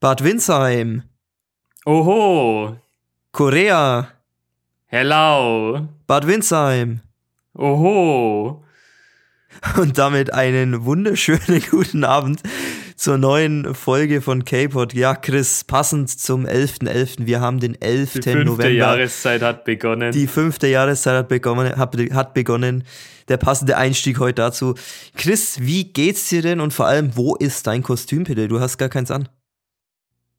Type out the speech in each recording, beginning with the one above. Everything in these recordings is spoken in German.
Bad Windsheim, Oho. Korea, Hello. Bad Windsheim. Oho. Und damit einen wunderschönen guten Abend zur neuen Folge von K-Pod. Ja, Chris, passend zum 11.11. Wir haben den 11. Die fünfte November. Jahreszeit hat begonnen. Die fünfte Jahreszeit hat begonnen, hat, hat begonnen. Der passende Einstieg heute dazu. Chris, wie geht's dir denn und vor allem, wo ist dein Kostüm, bitte? Du hast gar keins an.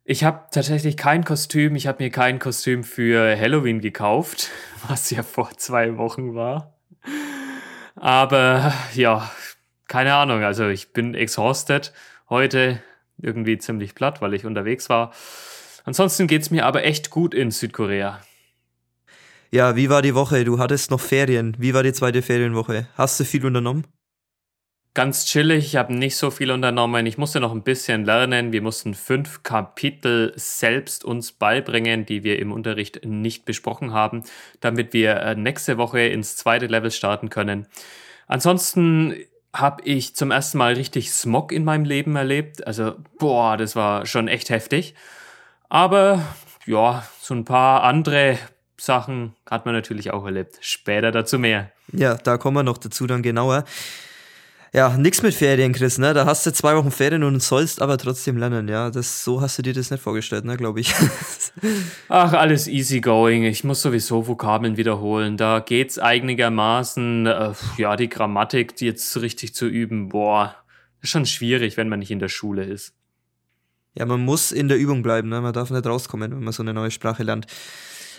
Ich habe tatsächlich kein Kostüm. Ich habe mir kein Kostüm für Halloween gekauft, was ja vor zwei Wochen war. Aber ja, keine Ahnung. Also ich bin exhausted heute, irgendwie ziemlich platt, weil ich unterwegs war. Ansonsten geht's mir aber echt gut in Südkorea. Ja, wie war die Woche? Du hattest noch Ferien. Wie war die zweite Ferienwoche? Hast du viel unternommen? Ganz chillig, ich habe nicht so viel unternommen. Ich musste noch ein bisschen lernen. Wir mussten fünf Kapitel selbst uns beibringen, die wir im Unterricht nicht besprochen haben, damit wir äh, nächste Woche ins zweite Level starten können. Ansonsten habe ich zum ersten Mal richtig Smog in meinem Leben erlebt. Also, boah, das war schon echt heftig. Aber ja, so ein paar andere Sachen hat man natürlich auch erlebt. Später dazu mehr. Ja, da kommen wir noch dazu dann genauer. Ja, nix mit Ferien, Chris, ne? Da hast du zwei Wochen Ferien und sollst aber trotzdem lernen, ja. Das, so hast du dir das nicht vorgestellt, ne, glaube ich. Ach, alles easy going. Ich muss sowieso Vokabeln wiederholen. Da geht's einigermaßen, äh, ja, die Grammatik die jetzt richtig zu üben. Boah, ist schon schwierig, wenn man nicht in der Schule ist. Ja, man muss in der Übung bleiben, ne? Man darf nicht rauskommen, wenn man so eine neue Sprache lernt.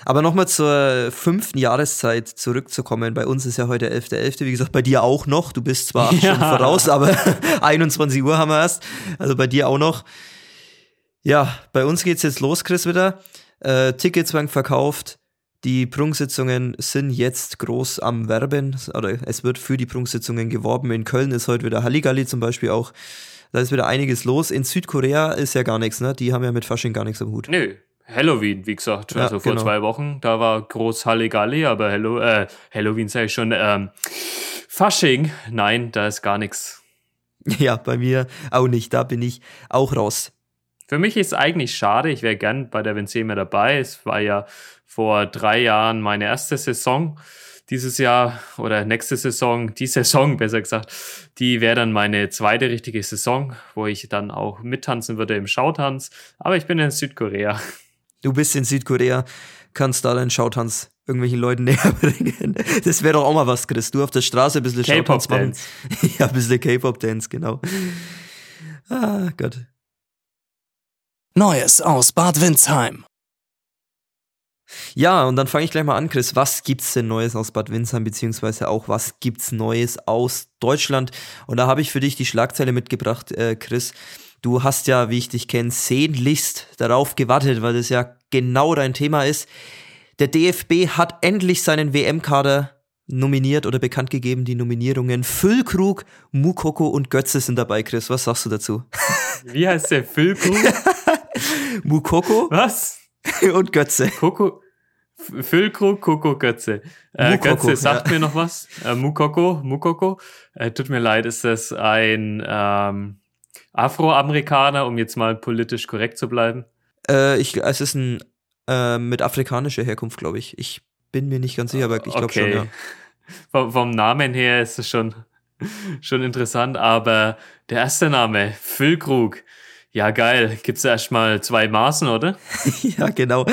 Aber nochmal zur fünften Jahreszeit zurückzukommen. Bei uns ist ja heute 11.11., .11., wie gesagt, bei dir auch noch. Du bist zwar acht Ja. Stunden voraus, aber 21 Uhr haben wir erst. Also bei dir auch noch. Ja, bei uns geht's jetzt los, Chris, wieder. Äh, Tickets werden verkauft. Die Prunksitzungen sind jetzt groß am Werben. Oder es wird für die Prunksitzungen geworben. In Köln ist heute wieder Halligalli zum Beispiel auch. Da ist wieder einiges los. In Südkorea ist ja gar nichts, ne? Die haben ja mit Fasching gar nichts am Hut. Nö, Halloween, wie gesagt, Ja, also vor genau. zwei Wochen, da war groß Halligalli, aber Hallo, äh, Halloween sage ich schon, ähm, Fasching, nein, da ist gar nichts. Ja, bei mir auch nicht. Da bin ich auch raus. Für mich ist eigentlich schade, ich wäre gern bei der Vincentia dabei. Es war ja vor drei Jahren meine erste Saison. Dieses Jahr oder nächste Saison, die Saison besser gesagt, die wäre dann meine zweite richtige Saison, wo ich dann auch mittanzen würde im Schautanz. Aber ich bin in Südkorea. Du bist in Südkorea, kannst da deinen Schautanz irgendwelchen Leuten näher bringen. Das wäre doch auch mal was, Chris. Du auf der Straße ein bisschen Schautanz machen. Ja, ein bisschen K-Pop-Dance, genau. Ah, Gott. Neues aus Bad Windsheim. Ja, und dann fange ich gleich mal an, Chris. Was gibt's denn Neues aus Bad Windsheim, beziehungsweise auch was gibt's Neues aus Deutschland? Und da habe ich für dich die Schlagzeile mitgebracht, äh, Chris. Du hast ja, wie ich dich kenne, sehnlichst darauf gewartet, weil das ja genau dein Thema ist. Der DFB hat endlich seinen WM-Kader nominiert oder bekannt gegeben, die Nominierungen. Füllkrug, Mukoko und Götze sind dabei, Chris. Was sagst du dazu? Wie heißt der Füllkrug? Mukoko Was? und Götze. Koko. Füllkrug, Koko, Götze. Äh, Mukoko, Götze sagt ja. mir noch was. Äh, Mukoko, Mukoko. Äh, tut mir leid, ist das ein ähm, Afroamerikaner, um jetzt mal politisch korrekt zu bleiben? Äh, ich, es ist ein äh, mit afrikanischer Herkunft, glaube ich. Ich bin mir nicht ganz sicher, aber ich glaube schon, ja. Vom, vom Namen her ist es schon, schon interessant, aber der erste Name, Füllkrug. Ja, geil. Gibt's erstmal zwei Maßen, oder? ja, genau.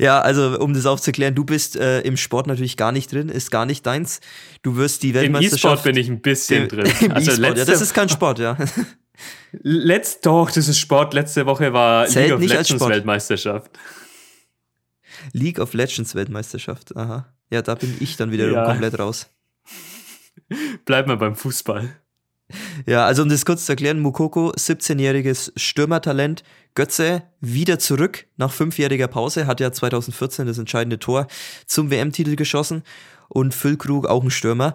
Ja, also um das aufzuklären, du bist äh, im Sport natürlich gar nicht drin, ist gar nicht deins. Du wirst die Im E-Sport Weltmeisterschaft. bin ich ein bisschen drin. Also E-Sport, ja, das ist kein Sport, ja. Letzt, doch, das ist Sport. Letzte Woche war Zählt League of Legends. Weltmeisterschaft. League of Legends Weltmeisterschaft, aha. Ja, da bin ich dann wiederum Ja. komplett raus. Bleiben wir beim Fußball. Ja, also um das kurz zu erklären, Mukoko, 17-jähriges Stürmertalent, Götze wieder zurück nach fünfjähriger Pause, hat ja 2014 das entscheidende Tor zum WM-Titel geschossen und Füllkrug auch ein Stürmer,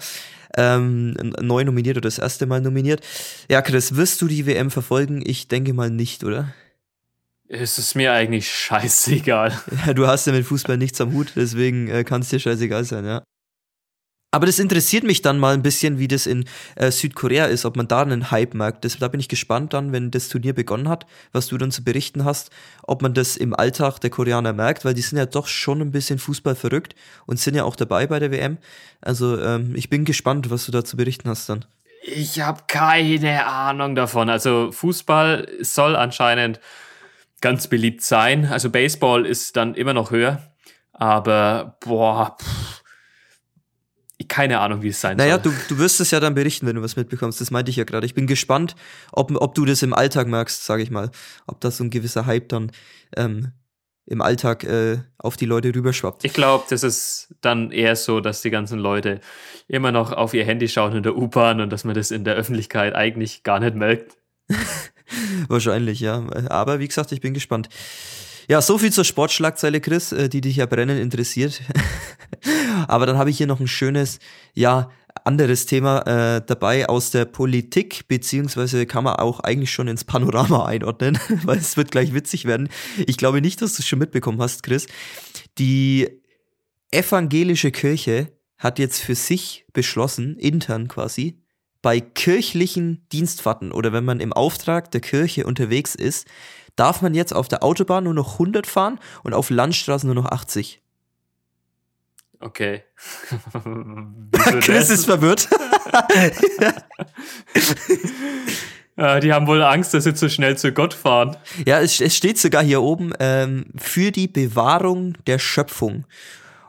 ähm, neu nominiert oder das erste Mal nominiert. Ja, Chris, wirst du die WM verfolgen? Ich denke mal nicht, oder? Es ist mir eigentlich scheißegal. Ja, du hast ja mit Fußball nichts am Hut, deswegen äh, kann es dir scheißegal sein, ja. Aber das interessiert mich dann mal ein bisschen, wie das in äh, Südkorea ist, ob man da einen Hype merkt. Das, da bin ich gespannt dann, wenn das Turnier begonnen hat, was du dann zu berichten hast, ob man das im Alltag der Koreaner merkt, weil die sind ja doch schon ein bisschen Fußball verrückt und sind ja auch dabei bei der WM. Also ähm, ich bin gespannt, was du da zu berichten hast dann. Ich habe keine Ahnung davon. Also Fußball soll anscheinend ganz beliebt sein. Also Baseball ist dann immer noch höher. Aber boah, pff, keine Ahnung, wie es sein naja, soll. Naja, du, du wirst es ja dann berichten, wenn du was mitbekommst. Das meinte ich ja gerade. Ich bin gespannt, ob, ob du das im Alltag merkst, sage ich mal. Ob das so ein gewisser Hype dann ähm, im Alltag äh, auf die Leute rüberschwappt. Ich glaube, das ist dann eher so, dass die ganzen Leute immer noch auf ihr Handy schauen in der U-Bahn und dass man das in der Öffentlichkeit eigentlich gar nicht merkt. Wahrscheinlich, ja. Aber wie gesagt, ich bin gespannt. Ja, so viel zur Sportschlagzeile, Chris, äh, die dich ja brennend interessiert. Aber dann habe ich hier noch ein schönes, ja, anderes Thema äh, dabei aus der Politik, beziehungsweise kann man auch eigentlich schon ins Panorama einordnen, weil es wird gleich witzig werden. Ich glaube nicht, dass du es schon mitbekommen hast, Chris. Die evangelische Kirche hat jetzt für sich beschlossen, intern quasi, bei kirchlichen Dienstfahrten oder wenn man im Auftrag der Kirche unterwegs ist, darf man jetzt auf der Autobahn nur noch 100 fahren und auf Landstraßen nur noch 80. Okay. Chris ist verwirrt. ja, die haben wohl Angst, dass sie zu schnell zu Gott fahren. Ja, es, es steht sogar hier oben ähm, für die Bewahrung der Schöpfung.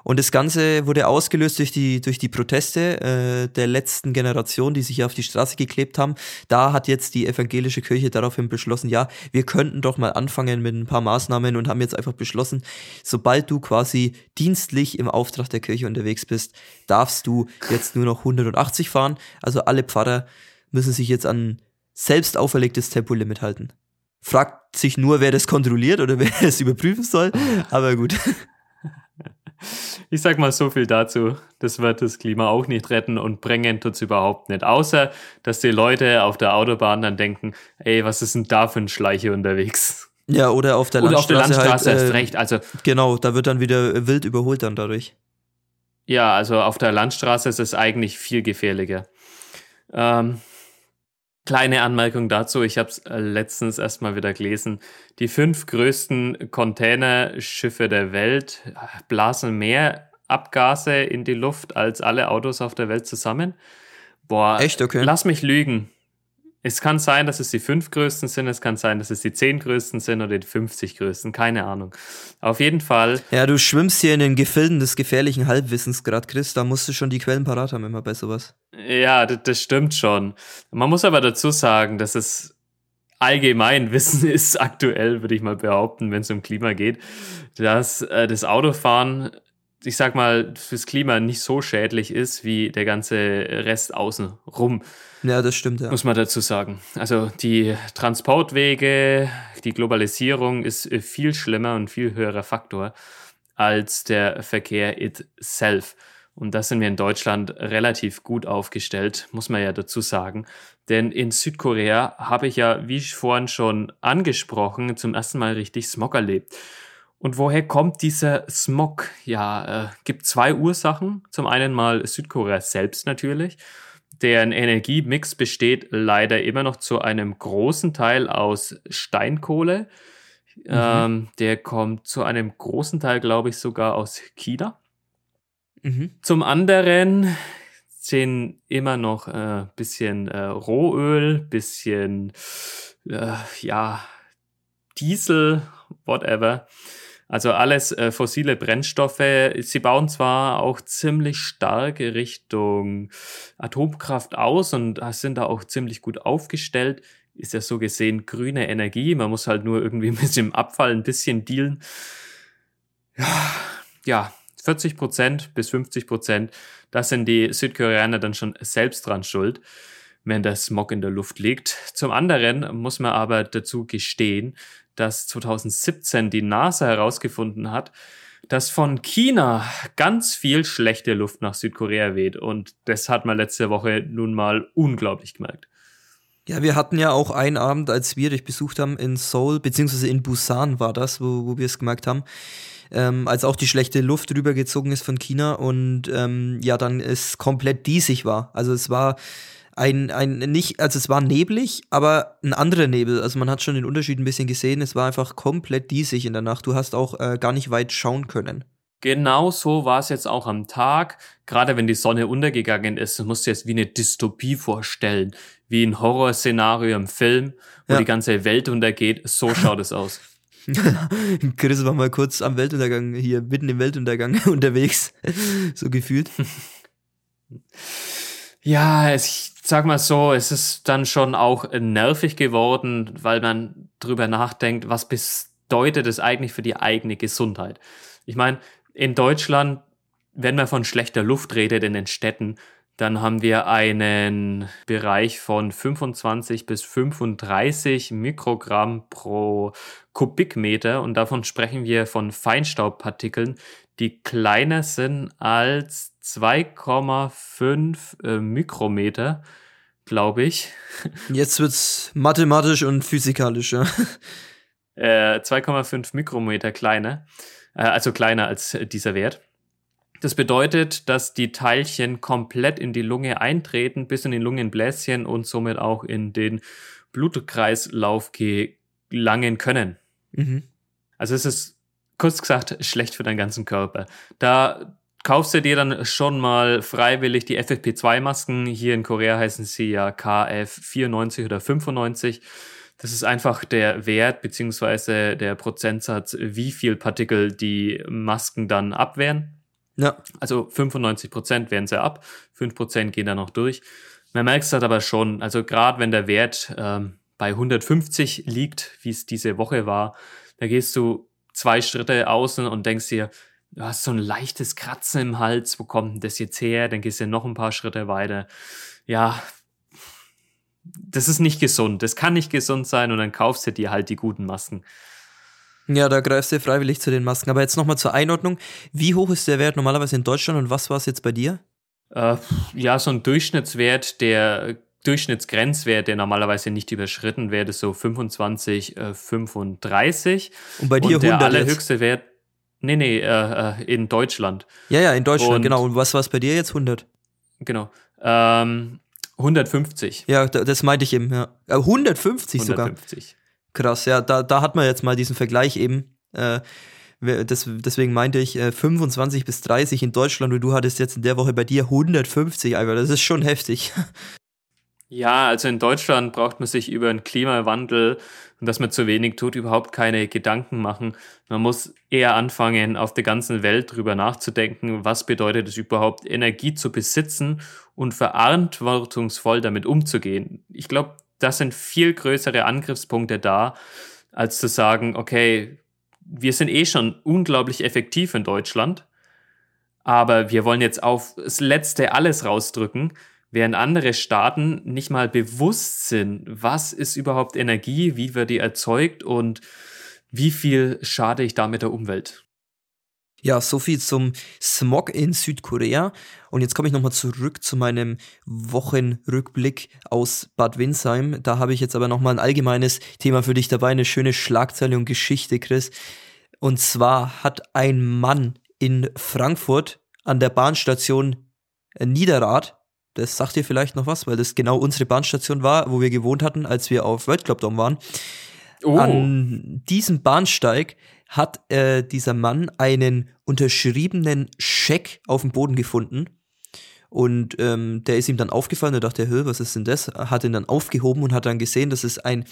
Und das Ganze wurde ausgelöst durch die, durch die Proteste äh, der letzten Generation, die sich auf die Straße geklebt haben. Da hat jetzt die evangelische Kirche daraufhin beschlossen, ja, wir könnten doch mal anfangen mit ein paar Maßnahmen und haben jetzt einfach beschlossen, sobald du quasi dienstlich im Auftrag der Kirche unterwegs bist, darfst du jetzt nur noch 180 fahren. Also alle Pfarrer müssen sich jetzt an selbst auferlegtes Tempolimit halten. Fragt sich nur, wer das kontrolliert oder wer es überprüfen soll, aber gut. Ich sag mal so viel dazu. Das wird das Klima auch nicht retten und bringen tut es überhaupt nicht. Außer, dass die Leute auf der Autobahn dann denken, ey, was ist denn da für ein Schleiche unterwegs? Ja, oder auf der oder Landstraße. Auf der Landstraße halt, äh, recht. Also, genau, da wird dann wieder wild überholt dann dadurch. Ja, also auf der Landstraße ist es eigentlich viel gefährlicher. Ähm, Kleine Anmerkung dazu, ich habe es äh, letztens erstmal wieder gelesen. Die fünf größten Containerschiffe der Welt äh, blasen mehr Abgase in die Luft als alle Autos auf der Welt zusammen. Boah, echt okay. Lass mich lügen. Es kann sein, dass es die fünf größten sind, es kann sein, dass es die zehn größten sind oder die 50 größten, keine Ahnung. Auf jeden Fall. Ja, du schwimmst hier in den Gefilden des gefährlichen Halbwissens gerade, Chris, da musst du schon die Quellen parat haben immer bei sowas. Ja, das, das stimmt schon. Man muss aber dazu sagen, dass es allgemein Wissen ist aktuell, würde ich mal behaupten, wenn es um Klima geht, dass äh, das Autofahren ich sag mal, fürs Klima nicht so schädlich ist wie der ganze Rest außen rum. Ja, das stimmt, ja. Muss man dazu sagen. Also die Transportwege, die Globalisierung ist viel schlimmer und viel höherer Faktor als der Verkehr itself. Und da sind wir in Deutschland relativ gut aufgestellt, muss man ja dazu sagen. Denn in Südkorea habe ich ja, wie ich vorhin schon angesprochen, zum ersten Mal richtig Smog erlebt. Und woher kommt dieser Smog? Ja, äh, gibt zwei Ursachen. Zum einen mal Südkorea selbst natürlich. Deren Energiemix besteht leider immer noch zu einem großen Teil aus Steinkohle. Mhm. Ähm, der kommt zu einem großen Teil, glaube ich, sogar aus China. Mhm. Zum anderen sind immer noch ein äh, bisschen äh, Rohöl, bisschen äh, ja Diesel, whatever also alles äh, fossile Brennstoffe. Sie bauen zwar auch ziemlich stark Richtung Atomkraft aus und sind da auch ziemlich gut aufgestellt. Ist ja so gesehen grüne Energie. Man muss halt nur irgendwie mit dem Abfall ein bisschen dealen. Ja, ja 40 Prozent bis 50 Prozent, das sind die Südkoreaner dann schon selbst dran schuld wenn der Smog in der Luft liegt. Zum anderen muss man aber dazu gestehen, dass 2017 die NASA herausgefunden hat, dass von China ganz viel schlechte Luft nach Südkorea weht. Und das hat man letzte Woche nun mal unglaublich gemerkt. Ja, wir hatten ja auch einen Abend, als wir dich besucht haben in Seoul, beziehungsweise in Busan war das, wo, wo wir es gemerkt haben. ähm, als auch die schlechte Luft rübergezogen ist von China und ähm, ja, dann es komplett diesig war. Also es war ein, ein nicht, also es war neblig, aber ein anderer Nebel. Also man hat schon den Unterschied ein bisschen gesehen. Es war einfach komplett diesig in der Nacht. Du hast auch äh, gar nicht weit schauen können. Genau so war es jetzt auch am Tag. Gerade wenn die Sonne untergegangen ist, musst du jetzt wie eine Dystopie vorstellen. Wie ein Horrorszenario im Film, wo ja. die ganze Welt untergeht. So schaut es aus. Chris war mal kurz am Weltuntergang, hier mitten im Weltuntergang unterwegs. so gefühlt. Ja, ich sag mal so, es ist dann schon auch nervig geworden, weil man drüber nachdenkt, was bedeutet es eigentlich für die eigene Gesundheit. Ich meine, in Deutschland, wenn man von schlechter Luft redet in den Städten, dann haben wir einen Bereich von 25 bis 35 Mikrogramm pro Kubikmeter und davon sprechen wir von Feinstaubpartikeln, die kleiner sind als 2,5 äh, Mikrometer, glaube ich. Jetzt wird's mathematisch und physikalisch, ja. Äh, 2,5 Mikrometer kleiner, äh, also kleiner als dieser Wert. Das bedeutet, dass die Teilchen komplett in die Lunge eintreten, bis in den Lungenbläschen und somit auch in den Blutkreislauf gelangen können. Mhm. Also es ist kurz gesagt schlecht für deinen ganzen Körper. Da kaufst du dir dann schon mal freiwillig die FFP2-Masken. Hier in Korea heißen sie ja KF94 oder 95. Das ist einfach der Wert beziehungsweise der Prozentsatz, wie viel Partikel die Masken dann abwehren. Ja. Also 95 Prozent wehren sie ab, 5 Prozent gehen dann noch durch. Man merkt es halt aber schon, also gerade wenn der Wert ähm, bei 150 liegt, wie es diese Woche war, da gehst du zwei Schritte außen und denkst dir, du hast so ein leichtes Kratzen im Hals, wo kommt denn das jetzt her? Dann gehst du noch ein paar Schritte weiter. Ja, das ist nicht gesund. Das kann nicht gesund sein und dann kaufst du dir halt die guten Masken. Ja, da greifst du freiwillig zu den Masken. Aber jetzt nochmal zur Einordnung. Wie hoch ist der Wert normalerweise in Deutschland und was war es jetzt bei dir? Äh, ja, so ein Durchschnittswert, der Durchschnittsgrenzwert, der normalerweise nicht überschritten wird, ist so 25, äh, 35. Und bei dir und der 100 allerhöchste jetzt? Wert, nee, nee, äh, äh, in Deutschland. Ja, ja, in Deutschland, und, genau. Und was war es bei dir jetzt? 100? Genau. Ähm, 150. Ja, das meinte ich eben, ja. 150 äh, sogar. 150. Krass, ja, da, da hat man jetzt mal diesen Vergleich eben. Äh, das, deswegen meinte ich äh, 25 bis 30 in Deutschland und du hattest jetzt in der Woche bei dir 150, Alter. Das ist schon heftig. Ja, also in Deutschland braucht man sich über den Klimawandel und dass man zu wenig tut, überhaupt keine Gedanken machen. Man muss eher anfangen, auf der ganzen Welt drüber nachzudenken, was bedeutet es überhaupt, Energie zu besitzen und verantwortungsvoll damit umzugehen. Ich glaube, das sind viel größere Angriffspunkte da, als zu sagen, okay, wir sind eh schon unglaublich effektiv in Deutschland, aber wir wollen jetzt auf das Letzte alles rausdrücken während andere Staaten nicht mal bewusst sind, was ist überhaupt Energie, wie wird die erzeugt und wie viel schade ich damit der Umwelt. Ja, so viel zum Smog in Südkorea. Und jetzt komme ich nochmal zurück zu meinem Wochenrückblick aus Bad Windsheim. Da habe ich jetzt aber nochmal ein allgemeines Thema für dich dabei, eine schöne Schlagzeile und Geschichte, Chris. Und zwar hat ein Mann in Frankfurt an der Bahnstation Niederrad das sagt dir vielleicht noch was, weil das genau unsere Bahnstation war, wo wir gewohnt hatten, als wir auf World Club Dome waren. Oh. An diesem Bahnsteig hat äh, dieser Mann einen unterschriebenen Scheck auf dem Boden gefunden. Und ähm, der ist ihm dann aufgefallen, er dachte, was ist denn das? Hat ihn dann aufgehoben und hat dann gesehen, dass es ein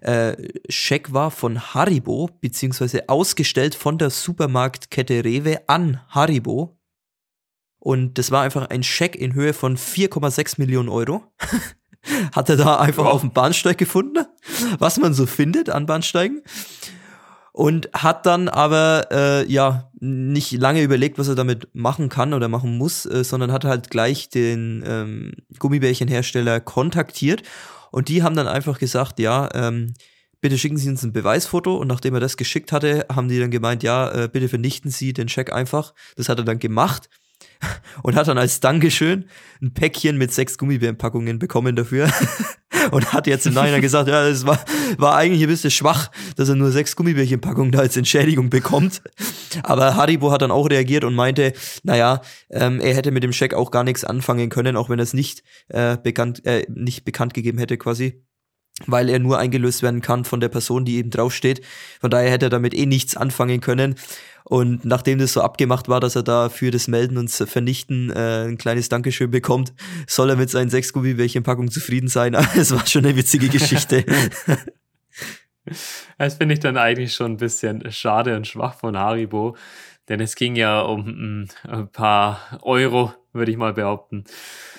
äh, Scheck war von Haribo, beziehungsweise ausgestellt von der Supermarktkette Rewe an Haribo. Und das war einfach ein Scheck in Höhe von 4,6 Millionen Euro. Hat er da einfach wow. auf dem Bahnsteig gefunden, was man so findet an Bahnsteigen. Und hat dann aber äh, ja nicht lange überlegt, was er damit machen kann oder machen muss, äh, sondern hat halt gleich den ähm, Gummibärchenhersteller kontaktiert. Und die haben dann einfach gesagt, ja, ähm, bitte schicken Sie uns ein Beweisfoto. Und nachdem er das geschickt hatte, haben die dann gemeint, ja, äh, bitte vernichten Sie den Scheck einfach. Das hat er dann gemacht und hat dann als Dankeschön ein Päckchen mit sechs Gummibärenpackungen bekommen dafür. und hat jetzt im Nachhinein gesagt, ja, das war, war eigentlich ein bisschen schwach, dass er nur sechs Gummibärchenpackungen da als Entschädigung bekommt. Aber Haribo hat dann auch reagiert und meinte, naja, ähm, er hätte mit dem Scheck auch gar nichts anfangen können, auch wenn er es nicht, äh, bekannt, äh, nicht bekannt gegeben hätte quasi weil er nur eingelöst werden kann von der Person, die eben draufsteht. Von daher hätte er damit eh nichts anfangen können. Und nachdem das so abgemacht war, dass er da für das Melden und Vernichten äh, ein kleines Dankeschön bekommt, soll er mit seinen sechs Gummibärchenpackungen zufrieden sein. Es war schon eine witzige Geschichte. Das finde ich dann eigentlich schon ein bisschen schade und schwach von Haribo, denn es ging ja um mm, ein paar Euro, würde ich mal behaupten.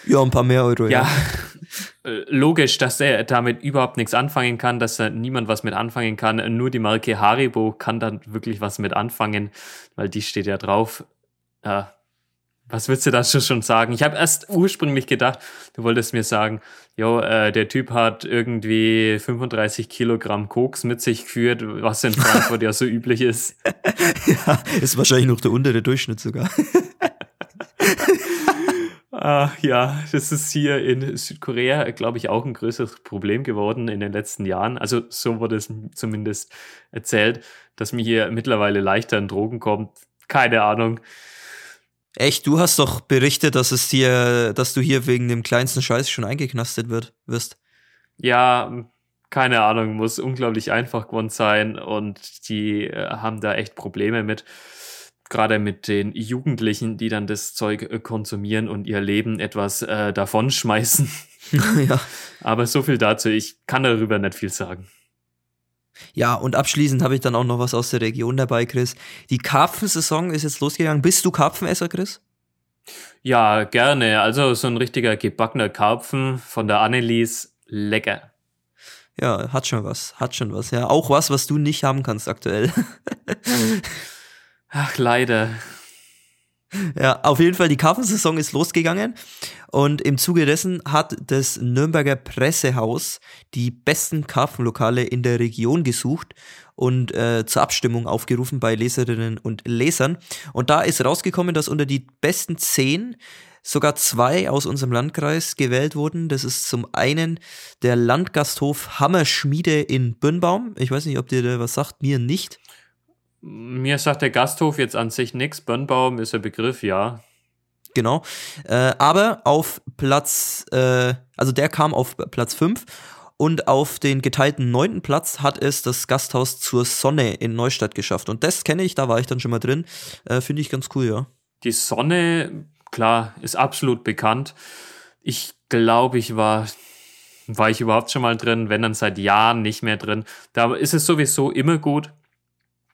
Ja, ein paar mehr Euro, ja. ja. Äh, logisch, dass er damit überhaupt nichts anfangen kann, dass da niemand was mit anfangen kann. Nur die Marke Haribo kann dann wirklich was mit anfangen, weil die steht ja drauf. Äh, was würdest du dazu schon sagen? Ich habe erst ursprünglich gedacht, du wolltest mir sagen, jo, äh, der Typ hat irgendwie 35 Kilogramm Koks mit sich geführt, was in Frankfurt ja so üblich ist. Ja, ist wahrscheinlich noch der untere Durchschnitt sogar. Ah, ja, das ist hier in Südkorea, glaube ich, auch ein größeres Problem geworden in den letzten Jahren. Also so wurde es zumindest erzählt, dass mir hier mittlerweile leichter in Drogen kommt. Keine Ahnung. Echt, du hast doch berichtet, dass es dir, dass du hier wegen dem kleinsten Scheiß schon eingeknastet wird, wirst. Ja, keine Ahnung, muss unglaublich einfach geworden sein und die äh, haben da echt Probleme mit gerade mit den Jugendlichen, die dann das Zeug äh, konsumieren und ihr Leben etwas äh, davonschmeißen. ja. Aber so viel dazu, ich kann darüber nicht viel sagen. Ja, und abschließend habe ich dann auch noch was aus der Region dabei, Chris. Die Karpfensaison ist jetzt losgegangen. Bist du Karpfenesser, Chris? Ja, gerne. Also so ein richtiger gebackener Karpfen von der Annelies, lecker. Ja, hat schon was, hat schon was. Ja, auch was, was du nicht haben kannst aktuell. Ach, leider. Ja, auf jeden Fall, die Karpfensaison ist losgegangen und im Zuge dessen hat das Nürnberger Pressehaus die besten Karpfenlokale in der Region gesucht und äh, zur Abstimmung aufgerufen bei Leserinnen und Lesern. Und da ist rausgekommen, dass unter die besten zehn sogar zwei aus unserem Landkreis gewählt wurden. Das ist zum einen der Landgasthof Hammerschmiede in Birnbaum. Ich weiß nicht, ob dir der was sagt, mir nicht. Mir sagt der Gasthof jetzt an sich nichts. Birnbaum ist ein Begriff, ja. Genau. Äh, aber auf Platz, äh, also der kam auf Platz 5 und auf den geteilten neunten Platz hat es das Gasthaus zur Sonne in Neustadt geschafft. Und das kenne ich, da war ich dann schon mal drin. Äh, Finde ich ganz cool, ja. Die Sonne, klar, ist absolut bekannt. Ich glaube, ich war war ich überhaupt schon mal drin, wenn dann seit Jahren nicht mehr drin. Da ist es sowieso immer gut,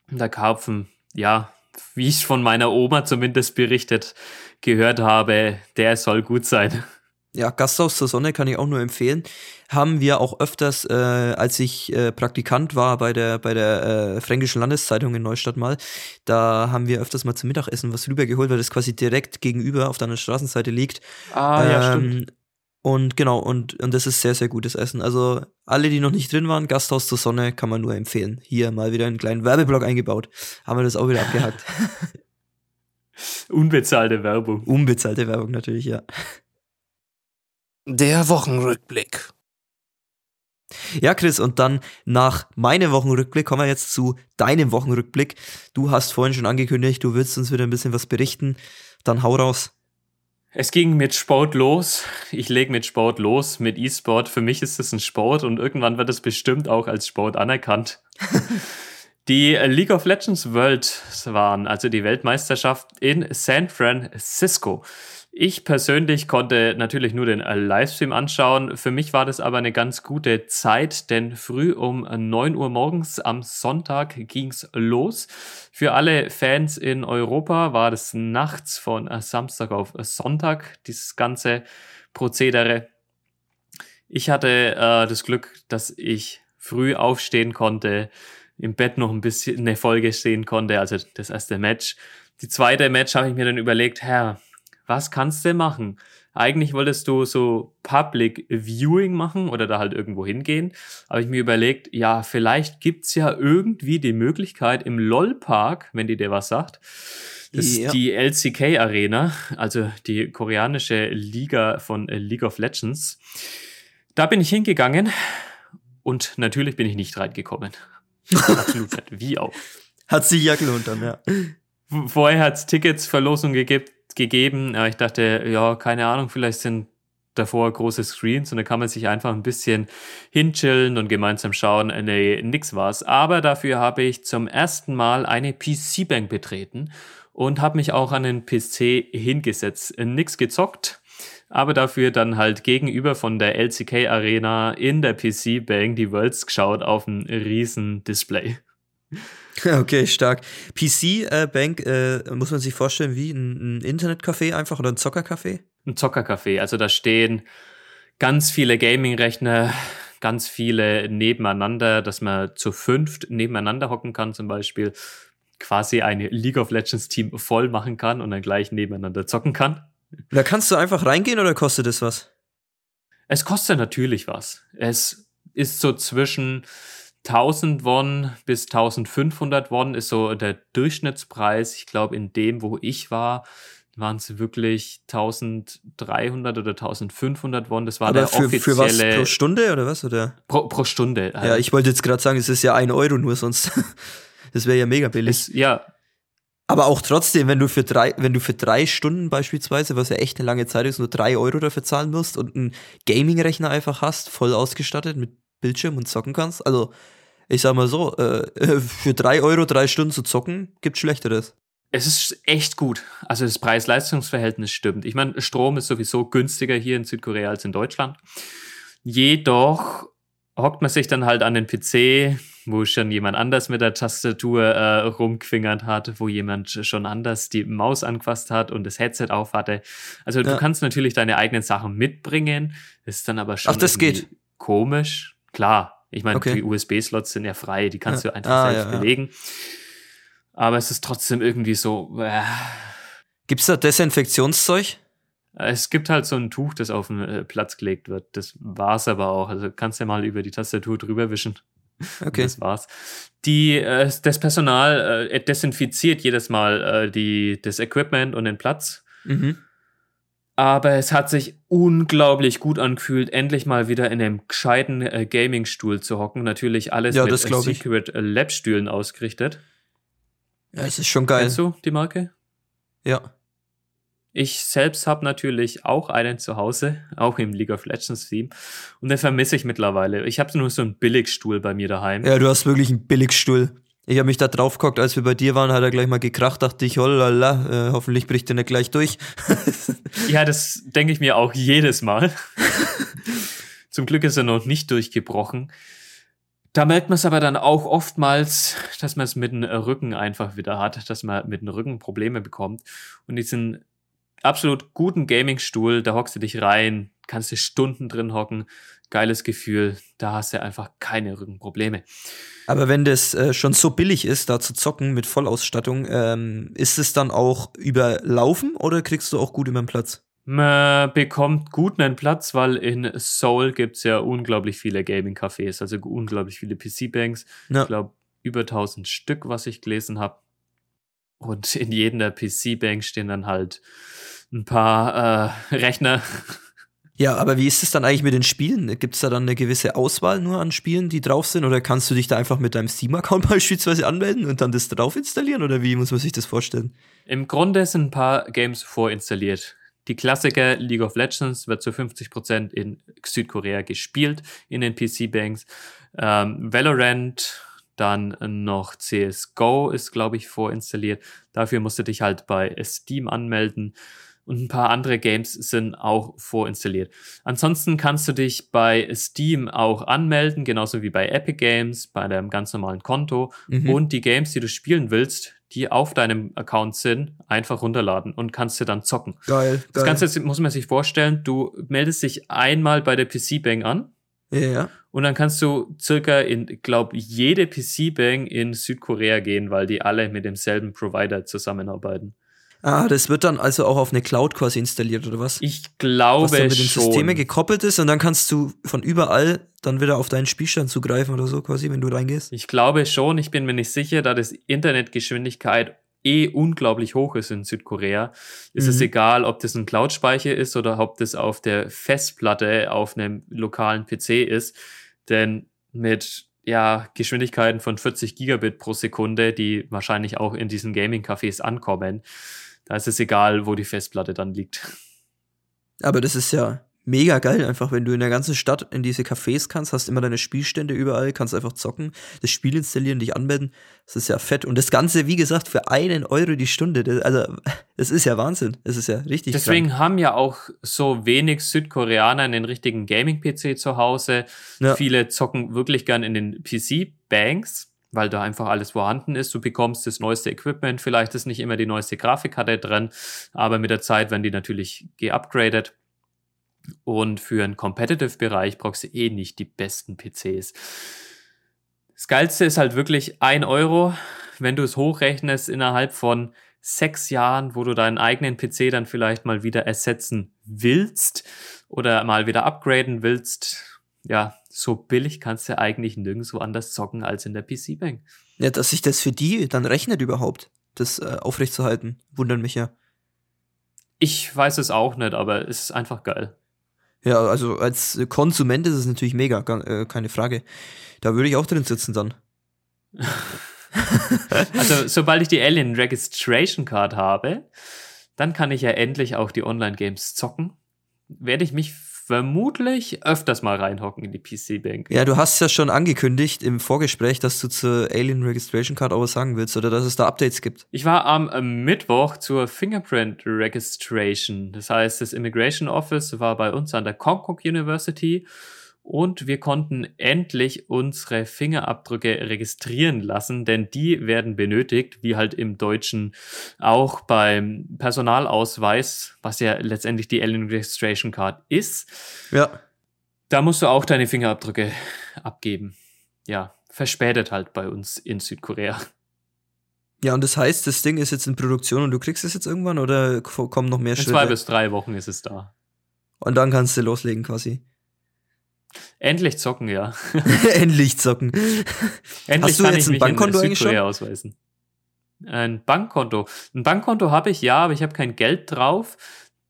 der Karpfen, ja, wie ich von meiner Oma zumindest berichtet gehört habe, der soll gut sein. Ja, Gasthaus zur Sonne kann ich auch nur empfehlen. Haben wir auch öfters, äh, als ich äh, Praktikant war bei der, bei der äh, Fränkischen Landeszeitung in Neustadt mal, da haben wir öfters mal zum Mittagessen was rübergeholt, weil das quasi direkt gegenüber auf deiner Straßenseite liegt. Ah, ähm, ja, stimmt. Und genau, und, und das ist sehr, sehr gutes Essen. Also alle, die noch nicht drin waren, Gasthaus zur Sonne, kann man nur empfehlen. Hier mal wieder einen kleinen Werbeblock eingebaut. Haben wir das auch wieder abgehakt. Unbezahlte Werbung. Unbezahlte Werbung natürlich, ja. Der Wochenrückblick. Ja, Chris, und dann nach meinem Wochenrückblick kommen wir jetzt zu deinem Wochenrückblick. Du hast vorhin schon angekündigt, du willst uns wieder ein bisschen was berichten. Dann hau raus. Es ging mit Sport los. Ich lege mit Sport los, mit E-Sport. Für mich ist es ein Sport und irgendwann wird es bestimmt auch als Sport anerkannt. die League of Legends World waren, also die Weltmeisterschaft in San Francisco. Ich persönlich konnte natürlich nur den äh, Livestream anschauen. Für mich war das aber eine ganz gute Zeit, denn früh um 9 Uhr morgens am Sonntag ging's los. Für alle Fans in Europa war das nachts von äh, Samstag auf Sonntag, dieses ganze Prozedere. Ich hatte äh, das Glück, dass ich früh aufstehen konnte, im Bett noch ein bisschen eine Folge sehen konnte, also das erste Match. Die zweite Match habe ich mir dann überlegt, Herr, was kannst du machen? Eigentlich wolltest du so Public Viewing machen oder da halt irgendwo hingehen. Habe ich mir überlegt, ja, vielleicht gibt's ja irgendwie die Möglichkeit im LOL-Park, wenn die dir was sagt, das ja. ist die LCK Arena, also die koreanische Liga von League of Legends. Da bin ich hingegangen und natürlich bin ich nicht reingekommen. Absolut nicht. Wie auch. Hat sich ja gelohnt dann, ja. Vorher hat es Tickets, Verlosung gegeben, gegeben. Aber ich dachte, ja, keine Ahnung, vielleicht sind davor große Screens und da kann man sich einfach ein bisschen hinchillen und gemeinsam schauen. Nee, nix war's. Aber dafür habe ich zum ersten Mal eine PC-Bank betreten und habe mich auch an den PC hingesetzt. Nix gezockt, aber dafür dann halt gegenüber von der LCK Arena in der PC Bank die Worlds geschaut auf einem riesen Display. Okay, stark. PC äh, Bank äh, muss man sich vorstellen wie ein, ein Internetcafé einfach oder ein Zockercafé? Ein Zockercafé. Also da stehen ganz viele Gaming-Rechner, ganz viele nebeneinander, dass man zu fünft nebeneinander hocken kann zum Beispiel. Quasi ein League of Legends Team voll machen kann und dann gleich nebeneinander zocken kann. Da kannst du einfach reingehen oder kostet es was? Es kostet natürlich was. Es ist so zwischen 1000 Won bis 1500 Won ist so der Durchschnittspreis. Ich glaube, in dem, wo ich war, waren es wirklich 1300 oder 1500 Won. Das war Aber der für, offizielle. für was? Pro Stunde oder was? Oder? Pro, pro Stunde. Ja, ich wollte jetzt gerade sagen, es ist ja ein Euro nur, sonst. das wäre ja mega billig. Es, ja, Aber auch trotzdem, wenn du für drei, wenn du für drei Stunden beispielsweise, was ja echt eine lange Zeit ist, nur drei Euro dafür zahlen musst und einen Gaming-Rechner einfach hast, voll ausgestattet mit Bildschirm und zocken kannst. Also, ich sag mal so, äh, für drei Euro drei Stunden zu zocken, gibt Schlechteres. Es ist echt gut. Also das Preis-Leistungs-Verhältnis stimmt. Ich meine, Strom ist sowieso günstiger hier in Südkorea als in Deutschland. Jedoch hockt man sich dann halt an den PC, wo schon jemand anders mit der Tastatur äh, rumgefingert hat, wo jemand schon anders die Maus angefasst hat und das Headset auf hatte. Also ja. du kannst natürlich deine eigenen Sachen mitbringen, ist dann aber schon Ach, das geht. komisch. Klar, ich meine, Okay. die USB-Slots sind ja frei, die kannst Ja. du einfach Ah, selbst ja, belegen. Aber es ist trotzdem irgendwie so, äh, Gibt's da Desinfektionszeug? es gibt halt so ein Tuch, das auf den äh, Platz gelegt wird. Das war's aber auch. Also kannst ja mal über die Tastatur drüber wischen. Okay. Das war's. Die, äh, das Personal äh, desinfiziert jedes Mal äh, die, das Equipment und den Platz. Mhm. Aber es hat sich unglaublich gut angefühlt, endlich mal wieder in einem gescheiten äh, Gaming-Stuhl zu hocken. Natürlich alles Ja, mit äh. Secret Lab-Stühlen ausgerichtet. Ja, es ist schon geil. Kennst du die Marke? Ja. Ich selbst habe natürlich auch einen zu Hause, auch im League of Legends Theme. Und den vermisse ich mittlerweile. Ich habe nur so einen Billigstuhl bei mir daheim. Ja, du hast wirklich einen Billigstuhl. Ich habe mich da drauf gehockt, als wir bei dir waren, hat er gleich mal gekracht, dachte ich, hollala, äh, hoffentlich bricht er nicht gleich durch. Ja, das denke ich mir auch jedes Mal. Zum Glück ist er noch nicht durchgebrochen. Da merkt man es aber dann auch oftmals, dass man es mit dem Rücken einfach wieder hat, dass man mit dem Rücken Probleme bekommt. Und diesen absolut guten Gaming-Stuhl, da hockst du dich rein, kannst du Stunden drin hocken, geiles Gefühl, da hast du einfach keine Rückenprobleme. Aber wenn das äh, schon so billig ist, da zu zocken mit Vollausstattung, ähm, ist es dann auch überlaufen oder kriegst du auch gut über den Platz? Man bekommt gut einen Platz, weil in Seoul gibt's ja unglaublich viele Gaming-Cafés, also unglaublich viele PC-Banks. Ja. Ich glaube, über 1000 Stück, was ich gelesen habe. Und in jeder PC-Bank stehen dann halt ein paar äh, Rechner. Ja, aber wie ist es dann eigentlich mit den Spielen? Gibt es da dann eine gewisse Auswahl nur an Spielen, die drauf sind? Oder kannst du dich da einfach mit deinem Steam-Account beispielsweise anmelden und dann das drauf installieren? Oder wie muss man sich das vorstellen? Im Grunde sind ein paar Games vorinstalliert. Die Klassiker League of Legends wird zu 50% in Südkorea gespielt, in den PC-Banks. Ähm, Valorant, dann noch CSGO ist, glaube ich, vorinstalliert. Dafür musst du dich halt bei Steam anmelden. Und ein paar andere Games sind auch vorinstalliert. Ansonsten kannst du dich bei Steam auch anmelden, genauso wie bei Epic Games, bei deinem ganz normalen Konto. Mhm. Und die Games, die du spielen willst, die auf deinem Account sind, einfach runterladen und kannst du dann zocken. Geil, Das Ganze muss man sich vorstellen, du meldest dich einmal bei der PC-Bank an Ja, ja. und dann kannst du circa in, glaub, jede PC-Bank in Südkorea gehen, weil die alle mit demselben Provider zusammenarbeiten. Ah, das wird dann also auch auf eine Cloud quasi installiert, oder was? Ich glaube was dann mit den schon. Systemen gekoppelt ist und dann kannst du von überall dann wieder auf deinen Spielstand zugreifen oder so quasi, wenn du reingehst. Ich glaube schon, ich bin mir nicht sicher, da das Internetgeschwindigkeit eh unglaublich hoch ist in Südkorea, ist mhm. es egal, ob das ein Cloud-Speicher ist oder ob das auf der Festplatte auf einem lokalen PC ist. Denn mit ja, Geschwindigkeiten von 40 Gigabit pro Sekunde, die wahrscheinlich auch in diesen Gaming-Cafés ankommen, da ist es egal, wo die Festplatte dann liegt. Aber das ist ja mega geil, einfach wenn du in der ganzen Stadt in diese Cafés kannst, hast immer deine Spielstände überall, kannst einfach zocken, das Spiel installieren, dich anmelden. Das ist ja fett. Und das Ganze, wie gesagt, für einen Euro die Stunde. Das, also, das ist ja Wahnsinn. Das ist ja richtig. Deswegen krank. haben ja auch so wenig Südkoreaner einen richtigen Gaming-PC zu Hause. Ja. Viele zocken wirklich gern in den PC-Banks weil da einfach alles vorhanden ist. Du bekommst das neueste Equipment, vielleicht ist nicht immer die neueste Grafikkarte drin, aber mit der Zeit werden die natürlich geupgradet. Und für einen Competitive-Bereich brauchst du eh nicht die besten PCs. Das Geilste ist halt wirklich ein Euro, wenn du es hochrechnest innerhalb von sechs Jahren, wo du deinen eigenen PC dann vielleicht mal wieder ersetzen willst oder mal wieder upgraden willst. Ja, so billig kannst du eigentlich nirgendwo anders zocken als in der PC-Bank. Ja, dass sich das für die dann rechnet überhaupt, das äh, aufrechtzuerhalten, wundern mich ja. Ich weiß es auch nicht, aber es ist einfach geil. Ja, also als Konsument ist es natürlich mega, äh, keine Frage. Da würde ich auch drin sitzen dann. also, sobald ich die Alien Registration Card habe, dann kann ich ja endlich auch die Online-Games zocken. Werde ich mich vermutlich öfters mal reinhocken in die PC-Bank. Ja, du hast ja schon angekündigt im Vorgespräch, dass du zur Alien Registration Card auch was sagen willst oder dass es da Updates gibt. Ich war am Mittwoch zur Fingerprint Registration. Das heißt, das Immigration Office war bei uns an der Konkuk University und wir konnten endlich unsere Fingerabdrücke registrieren lassen, denn die werden benötigt, wie halt im Deutschen auch beim Personalausweis, was ja letztendlich die Alien Registration Card ist. Ja. Da musst du auch deine Fingerabdrücke abgeben. Ja, verspätet halt bei uns in Südkorea. Ja, und das heißt, das Ding ist jetzt in Produktion und du kriegst es jetzt irgendwann oder kommen noch mehr in Schritte? In zwei bis drei Wochen ist es da. Und dann kannst du loslegen quasi. Endlich zocken, ja. Endlich zocken. Endlich Hast du jetzt ein Bankkonto eigentlich schon? Ausweisen. Ein Bankkonto. Ein Bankkonto habe ich ja, aber ich habe kein Geld drauf,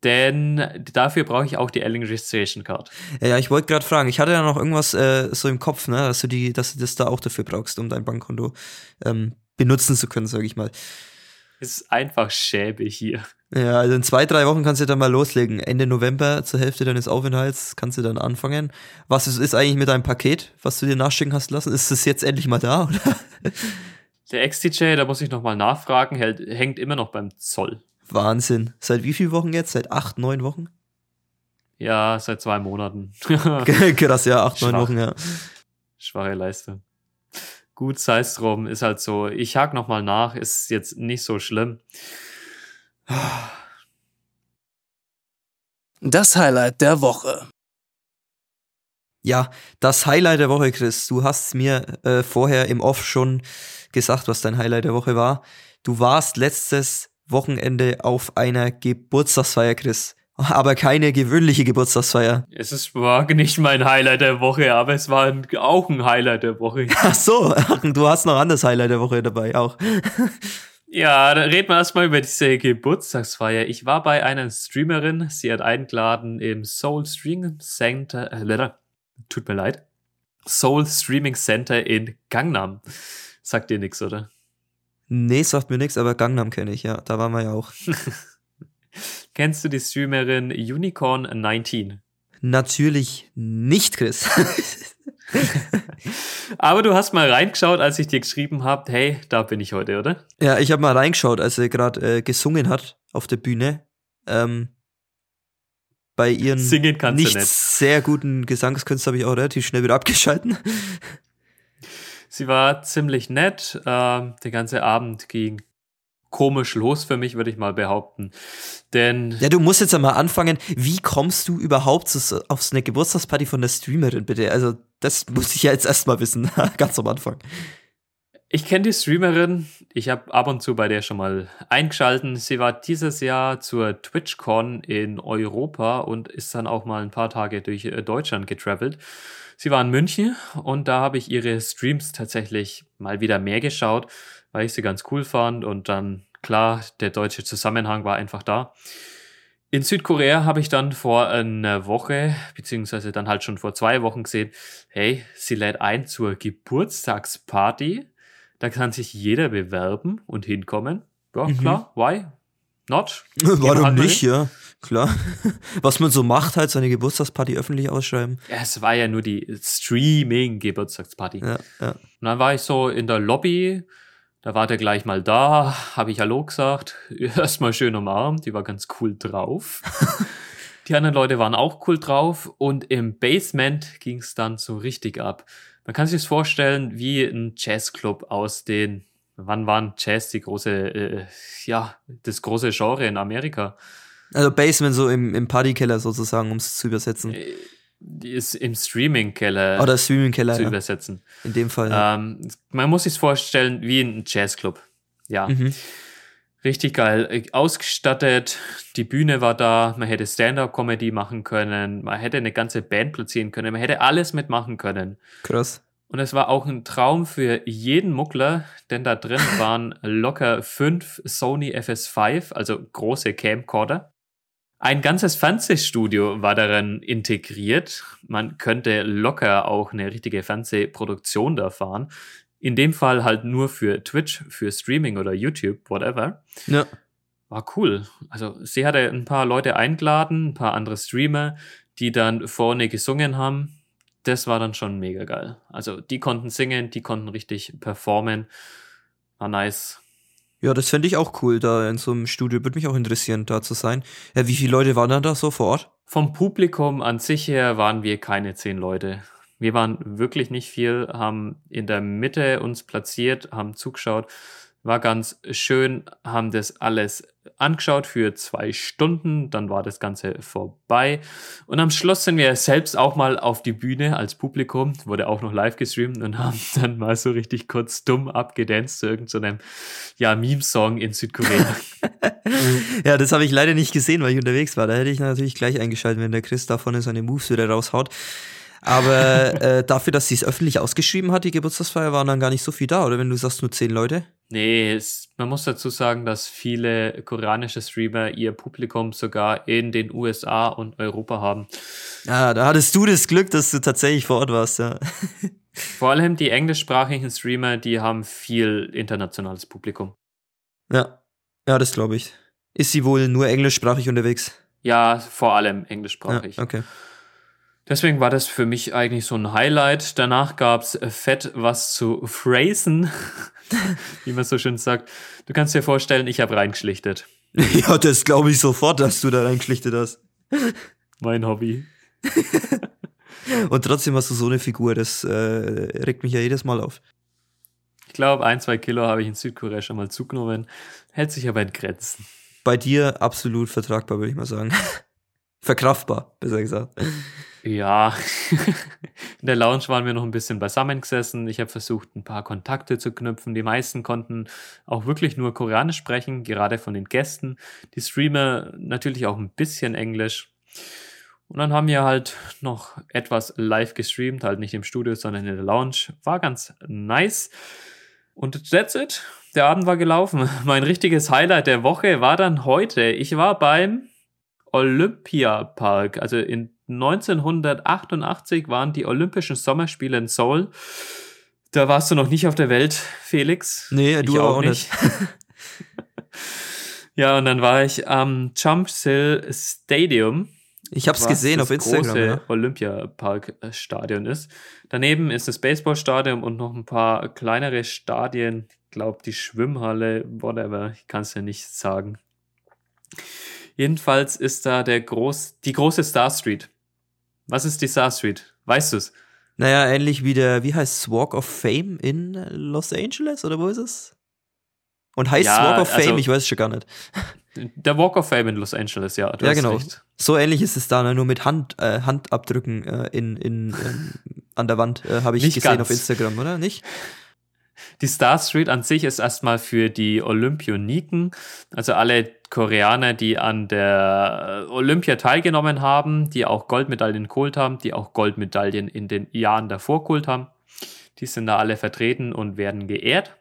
denn dafür brauche ich auch die Alien Registration Card. Ja, ja ich wollte gerade fragen, ich hatte ja noch irgendwas äh, so im Kopf, ne, dass du die, dass du das da auch dafür brauchst, um dein Bankkonto ähm, benutzen zu können, sage ich mal. Es ist einfach schäbig hier. Ja, also in zwei, drei Wochen kannst du dann mal loslegen. Ende November zur Hälfte deines Aufenthalts kannst du dann anfangen. Was ist, ist eigentlich mit deinem Paket, was du dir nachschicken hast lassen? Ist es jetzt endlich mal da? Oder? Der XTJ, da muss ich nochmal nachfragen, hält, hängt immer noch beim Zoll. Wahnsinn. Seit wie vielen Wochen jetzt? Seit acht, neun Wochen? Ja, seit zwei Monaten. Krass, ja, acht, Schwach. neun Wochen, ja. Schwache Leistung. Gut, sei es drum, ist halt so. Ich hake nochmal nach, ist jetzt nicht so schlimm. Das Highlight der Woche. Ja, das Highlight der Woche, Chris. Du hast mir äh, vorher im Off schon gesagt, was dein Highlight der Woche war. Du warst letztes Wochenende auf einer Geburtstagsfeier, Chris. Aber keine gewöhnliche Geburtstagsfeier. Es ist, war nicht mein Highlight der Woche, aber es war auch ein Highlight der Woche. Ach so, du hast noch anderes Highlight der Woche dabei auch. Ja, dann reden wir erstmal über diese Geburtstagsfeier. Ich war bei einer Streamerin, sie hat eingeladen im Soul Streaming Center, äh, tut mir leid, Soul Streaming Center in Gangnam. Sagt dir nichts, oder? Nee, sagt mir nichts, aber Gangnam kenne ich, ja. Da waren wir ja auch. Kennst du die Streamerin Unicorn 19? Natürlich nicht, Chris. Aber du hast mal reingeschaut, als ich dir geschrieben habe, hey, da bin ich heute, oder? Ja, ich habe mal reingeschaut, als er gerade äh, gesungen hat auf der Bühne. Ähm, bei ihren Singen nicht, nicht sehr guten Gesangskünsten habe ich auch relativ schnell wieder abgeschalten. Sie war ziemlich nett. Ähm, der ganze Abend ging komisch los für mich, würde ich mal behaupten. Denn. Ja, du musst jetzt einmal anfangen. Wie kommst du überhaupt zu, auf so eine Geburtstagsparty von der Streamerin, bitte? Also, das muss ich ja jetzt erstmal wissen, ganz am Anfang. Ich kenne die Streamerin. Ich habe ab und zu bei der schon mal eingeschalten. Sie war dieses Jahr zur TwitchCon in Europa und ist dann auch mal ein paar Tage durch äh, Deutschland getravelt. Sie war in München und da habe ich ihre Streams tatsächlich mal wieder mehr geschaut, weil ich sie ganz cool fand und dann klar, der deutsche Zusammenhang war einfach da. In Südkorea habe ich dann vor einer Woche, beziehungsweise dann halt schon vor zwei Wochen gesehen, hey, sie lädt ein zur Geburtstagsparty. Da kann sich jeder bewerben und hinkommen. Ja, Mhm. klar, why? Not? Warum halt nicht, hin. ja, klar. Was man so macht, halt seine Geburtstagsparty öffentlich ausschreiben. Ja, es war ja nur die Streaming-Geburtstagsparty. Ja, ja. Und dann war ich so in der Lobby, da war der gleich mal da, habe ich Hallo gesagt, erstmal schön umarmt, die war ganz cool drauf. die anderen Leute waren auch cool drauf und im Basement ging es dann so richtig ab. Man kann sich das vorstellen wie ein Jazzclub aus den, wann waren Jazz die große, äh, ja, das große Genre in Amerika? Also Basement so im, im Partykeller sozusagen, um es zu übersetzen. Die ist im Streaming-Keller Oder Streaming-Keller, zu ja. übersetzen. in dem Fall. Ja. Ähm, man muss sich vorstellen wie ein Jazzclub. Ja, Mhm. richtig geil. Äh, Ausgestattet, die Bühne war da, man hätte Stand-up-Comedy machen können, man hätte eine ganze Band platzieren können, man hätte alles mitmachen können. Krass. Und es war auch ein Traum für jeden Muckler, denn da drin waren locker fünf Sony FS5, also große Camcorder. Ein ganzes Fernsehstudio war darin integriert. Man könnte locker auch eine richtige Fernsehproduktion da fahren. In dem Fall halt nur für Twitch, für Streaming oder YouTube, whatever. Ja. War cool. Also sie hatte ein paar Leute eingeladen, ein paar andere Streamer, die dann vorne gesungen haben. Das war dann schon mega geil. Also die konnten singen, die konnten richtig performen. War nice. Ja, das fände ich auch cool, da in so einem Studio. Würde mich auch interessieren, da zu sein. Ja, wie viele Leute waren da so vor Ort? Vom Publikum an sich her waren wir keine zehn Leute. Wir waren wirklich nicht viel, haben in der Mitte uns platziert, haben zugeschaut. War ganz schön, haben das alles angeschaut für zwei Stunden, dann war das Ganze vorbei. Und am Schluss sind wir selbst auch mal auf die Bühne als Publikum, wurde auch noch live gestreamt und haben dann mal so richtig kurz dumm abgedanced zu irgendeinem ja, Meme-Song in Südkorea. Ja, das habe ich leider nicht gesehen, weil ich unterwegs war. Da hätte ich natürlich gleich eingeschaltet, wenn der Chris da vorne seine Moves wieder raushaut. Aber äh, dafür, dass sie es öffentlich ausgeschrieben hat, die Geburtstagsfeier, waren dann gar nicht so viel da, oder wenn du sagst nur zehn Leute? Nee, es, man muss dazu sagen, dass viele koreanische Streamer ihr Publikum sogar in den USA und Europa haben. Ja, da hattest du das Glück, dass du tatsächlich vor Ort warst, ja. Vor allem die englischsprachigen Streamer, die haben viel internationales Publikum. Ja, ja das glaube ich. Ist sie wohl nur englischsprachig unterwegs? Ja, vor allem Ja, englischsprachig. okay. Deswegen war das für mich eigentlich so ein Highlight. Danach gab's fett was zu phrasen, wie man so schön sagt. Du kannst dir vorstellen, ich habe reingeschlichtet. Ja, das glaube ich sofort, dass du da reingeschlichtet hast. Mein Hobby. Und trotzdem hast du so eine Figur, das äh, regt mich ja jedes Mal auf. Ich glaube, ein, zwei Kilo habe ich in Südkorea schon mal zugenommen. Hält sich aber in Grenzen. Bei dir absolut vertragbar, würde ich mal sagen. Verkraftbar, besser gesagt. Ja, in der Lounge waren wir noch ein bisschen beisammen gesessen. Ich habe versucht, ein paar Kontakte zu knüpfen. Die meisten konnten auch wirklich nur Koreanisch sprechen, gerade von den Gästen. Die Streamer natürlich auch ein bisschen Englisch. Und dann haben wir halt noch etwas live gestreamt, halt nicht im Studio, sondern in der Lounge. War ganz nice. Und that's it. Der Abend war gelaufen. Mein richtiges Highlight der Woche war dann heute. Ich war beim Olympiapark. Also in 1988 waren die Olympischen Sommerspiele in Seoul. Da warst du noch nicht auf der Welt, Felix. Nee, Ich du auch nicht. ja, und dann war ich am Jumpsill Stadium. Ich hab's was gesehen das auf Instagram. große Ja. Olympiapark-Stadion ist. Daneben ist das Baseballstadion und noch ein paar kleinere Stadien. Ich glaube, die Schwimmhalle, whatever, ich kann es ja nicht sagen. Jedenfalls ist da der groß, die große Star Street. Was ist die Star Street? Weißt du's? Naja, ähnlich wie der, wie heißt Walk of Fame in Los Angeles oder wo ist es? Und heißt Ja, Walk of Fame? also- ich weiß es schon gar nicht. Der Walk of Fame in Los Angeles, ja. Du Ja, genau. recht. So ähnlich ist es da, ne? nur mit Hand, äh, Handabdrücken äh, in, in, ähm, an der Wand, äh, habe ich Nicht gesehen ganz. auf Instagram, oder? Nicht? Die Star Street an sich ist erstmal für die Olympioniken, also alle Koreaner, die an der Olympia teilgenommen haben, die auch Goldmedaillen geholt haben, die auch Goldmedaillen in den Jahren davor geholt haben. Die sind da alle vertreten und werden geehrt.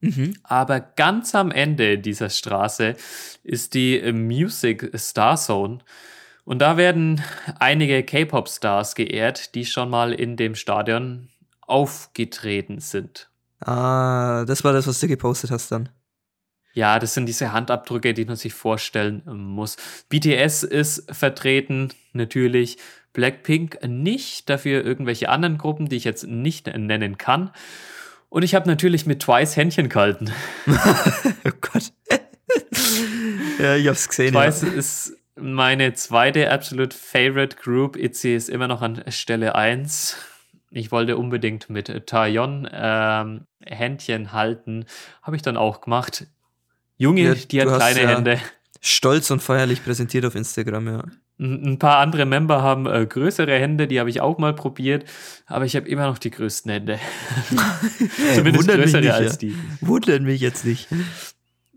Mhm. Aber ganz am Ende dieser Straße ist die Music Star Zone. Und da werden einige K-Pop-Stars geehrt, die schon mal in dem Stadion aufgetreten sind. Ah, das war das, was du gepostet hast dann. Ja, das sind diese Handabdrücke, die man sich vorstellen muss. BTS ist vertreten, natürlich. Blackpink nicht, dafür irgendwelche anderen Gruppen, die ich jetzt nicht nennen kann. Und ich habe natürlich mit Twice Händchen gehalten. oh Gott. ja, ich hab's gesehen. Twice ja. ist meine zweite absolute Favorite Group. ITZY ist immer noch an Stelle 1. Ich wollte unbedingt mit Taeyeon ähm, Händchen halten. Habe ich dann auch gemacht. Junge, ja, die hat kleine ja Hände. Stolz und feierlich präsentiert auf Instagram, ja. Ein paar andere Member haben äh, größere Hände, die habe ich auch mal probiert, aber ich habe immer noch die größten Hände. Zumindest Wundert größere nicht, als ja. die. Wundert mich jetzt nicht.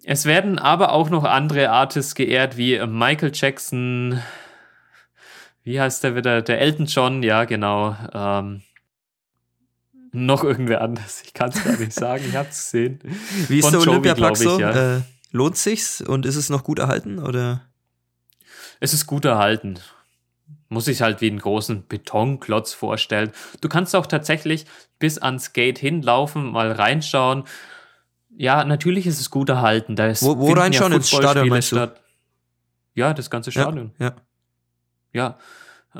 Es werden aber auch noch andere Artists geehrt, wie Michael Jackson, wie heißt der wieder? Der Elton John, ja, genau. Ähm, noch irgendwer anders. Ich kann es gar nicht sagen, ich habe es gesehen. Wie ist Von der Olympiapark so? Ja. Äh, lohnt sich's und ist es noch gut erhalten oder? Es ist gut erhalten. Muss sich halt wie einen großen Betonklotz vorstellen. Du kannst auch tatsächlich bis ans Gate hinlaufen, mal reinschauen. Ja, natürlich ist es gut erhalten. Da ist, wo wo reinschauen ja ins Stadion meinst du? Ja, das ganze Stadion. Ja. Ja. ja.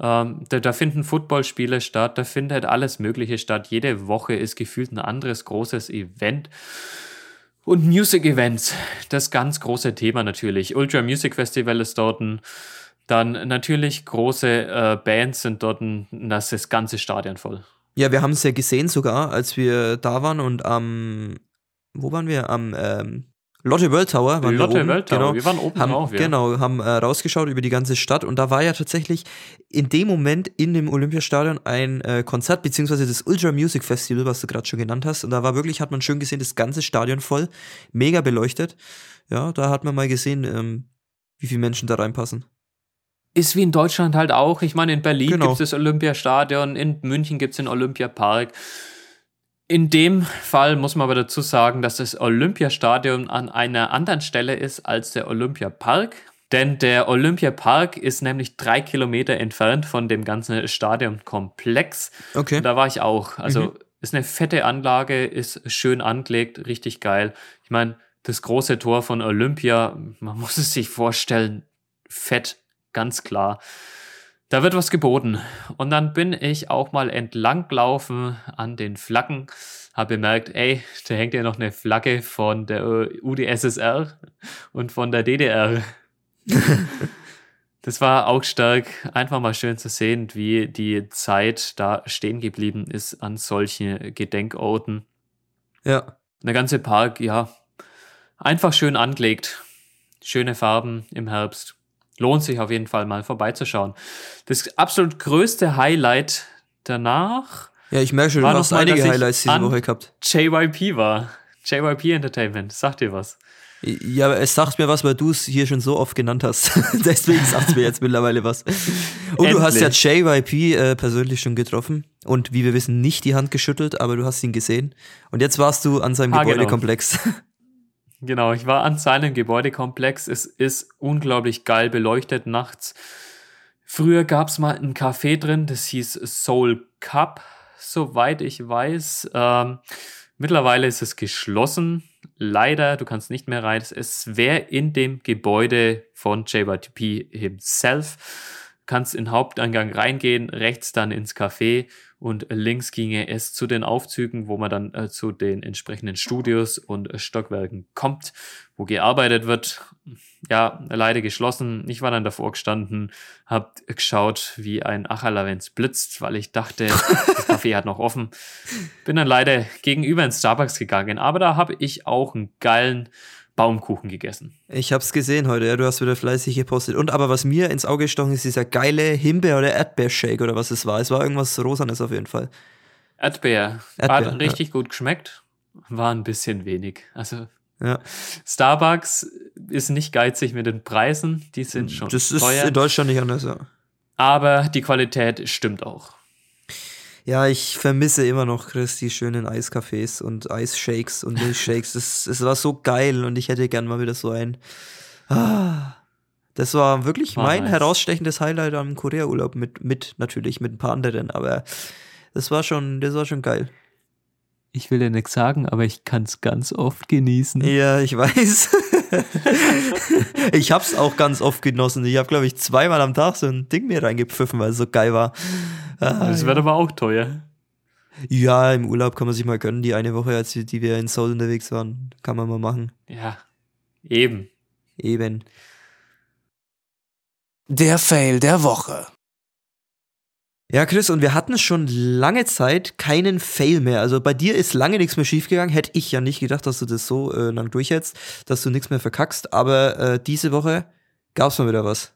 Ähm, da, da, finden Footballspiele statt, da findet alles Mögliche statt. Jede Woche ist gefühlt ein anderes großes Event. Und Music Events, das ganz große Thema natürlich. Ultra Music Festival ist dort. Dann natürlich große äh, Bands sind dort. Das ist das ganze Stadion voll. Ja, wir haben es ja gesehen sogar, als wir da waren und am, wo waren wir? Am ähm, Lotte World Tower waren Lotte wir oben. World Tower, genau, wir waren oben haben, drauf, ja. Genau, haben äh, rausgeschaut über die ganze Stadt und da war ja tatsächlich in dem Moment in dem Olympiastadion ein äh, Konzert, beziehungsweise das Ultra Music Festival, was du gerade schon genannt hast. Und da war wirklich, hat man schön gesehen, das ganze Stadion voll, mega beleuchtet. Ja, da hat man mal gesehen, ähm, wie viele Menschen da reinpassen. Ist wie in Deutschland halt auch. Ich meine, in Berlin genau. gibt es das Olympiastadion, in München gibt es den Olympiapark. In dem Fall muss man aber dazu sagen, dass das Olympiastadion an einer anderen Stelle ist als der Olympiapark. Denn der Olympiapark ist nämlich drei Kilometer entfernt von dem ganzen Stadionkomplex. Okay. Und da war ich auch. Also mhm. ist eine fette Anlage, ist schön angelegt, richtig geil. Ich meine, das große Tor von Olympia, man muss es sich vorstellen, fett, ganz klar da wird was geboten. Und dann bin ich auch mal entlang gelaufen an den Flaggen, habe bemerkt, ey, da hängt ja noch eine Flagge von der UdSSR und von der DDR. das war auch stark, einfach mal schön zu sehen, wie die Zeit da stehen geblieben ist an solchen Gedenkorten. Ja. Der ganze Park, ja, einfach schön angelegt. Schöne Farben im Herbst lohnt sich auf jeden Fall mal vorbeizuschauen. Das absolut größte Highlight danach. Ja, ich merke schon, du hast einige Highlights diese Woche gehabt. JYP war. JYP Entertainment. Sagt dir was? Ja, es sagt mir was, weil du es hier schon so oft genannt hast. Deswegen sagt es mir jetzt mittlerweile was. Und Endlich. du hast ja JYP äh, persönlich schon getroffen und wie wir wissen, nicht die Hand geschüttelt, aber du hast ihn gesehen. Und jetzt warst du an seinem ah, genau. Gebäudekomplex. Genau. Genau, ich war an seinem Gebäudekomplex. Es ist unglaublich geil beleuchtet nachts. Früher gab es mal ein Café drin, das hieß Soul Cup, soweit ich weiß. Ähm, mittlerweile ist es geschlossen. Leider, du kannst nicht mehr rein. Es wäre in dem Gebäude von JYTP himself kannst in den Haupteingang reingehen, rechts dann ins Café und links ginge es zu den Aufzügen, wo man dann äh, zu den entsprechenden Studios und äh, Stockwerken kommt, wo gearbeitet wird. Ja, leider geschlossen. Ich war dann davor gestanden, hab geschaut, wie ein Acherler, wenn's blitzt, weil ich dachte, das Café hat noch offen. Bin dann leider gegenüber ins Starbucks gegangen, aber da habe ich auch einen geilen Baumkuchen gegessen. Ich hab's gesehen heute, ja, du hast wieder fleißig gepostet. Und aber was mir ins Auge gestochen ist, dieser geile Himbeer- oder Erdbeershake oder was es war. Es war irgendwas Rosanes auf jeden Fall. Erdbeer. Erdbeer Hat richtig ja. gut geschmeckt. War ein bisschen wenig. Also ja. Starbucks ist nicht geizig mit den Preisen, die sind schon Das ist teuer. in Deutschland nicht anders, ja. Aber die Qualität stimmt auch. Ja, ich vermisse immer noch, Chris, die schönen Eiscafés und Eisshakes und Milchshakes. Es, es war so geil und ich hätte gern mal wieder so ein. Ah, das war wirklich War mein nice. herausstechendes Highlight am Korea-Urlaub mit, mit, natürlich mit ein paar anderen, aber das war schon, das war schon geil. Ich will ja nichts sagen, aber ich kann es ganz oft genießen. Ja, ich weiß. ich hab's auch ganz oft genossen. Ich habe, glaube ich, zweimal am Tag so ein Ding mir reingepfiffen, weil es so geil war. Ah, Das wird aber auch teuer. Ja, im Urlaub kann man sich mal gönnen. Die eine Woche, als wir, die wir in Seoul unterwegs waren, kann man mal machen. Ja, eben. Eben. Der Fail der Woche. Ja, Chris, und wir hatten schon lange Zeit keinen Fail mehr. Also bei dir ist lange nichts mehr schiefgegangen. Hätte ich ja nicht gedacht, dass du das so äh, lang durchhältst, dass du nichts mehr verkackst. Aber äh, diese Woche gab's mal wieder was.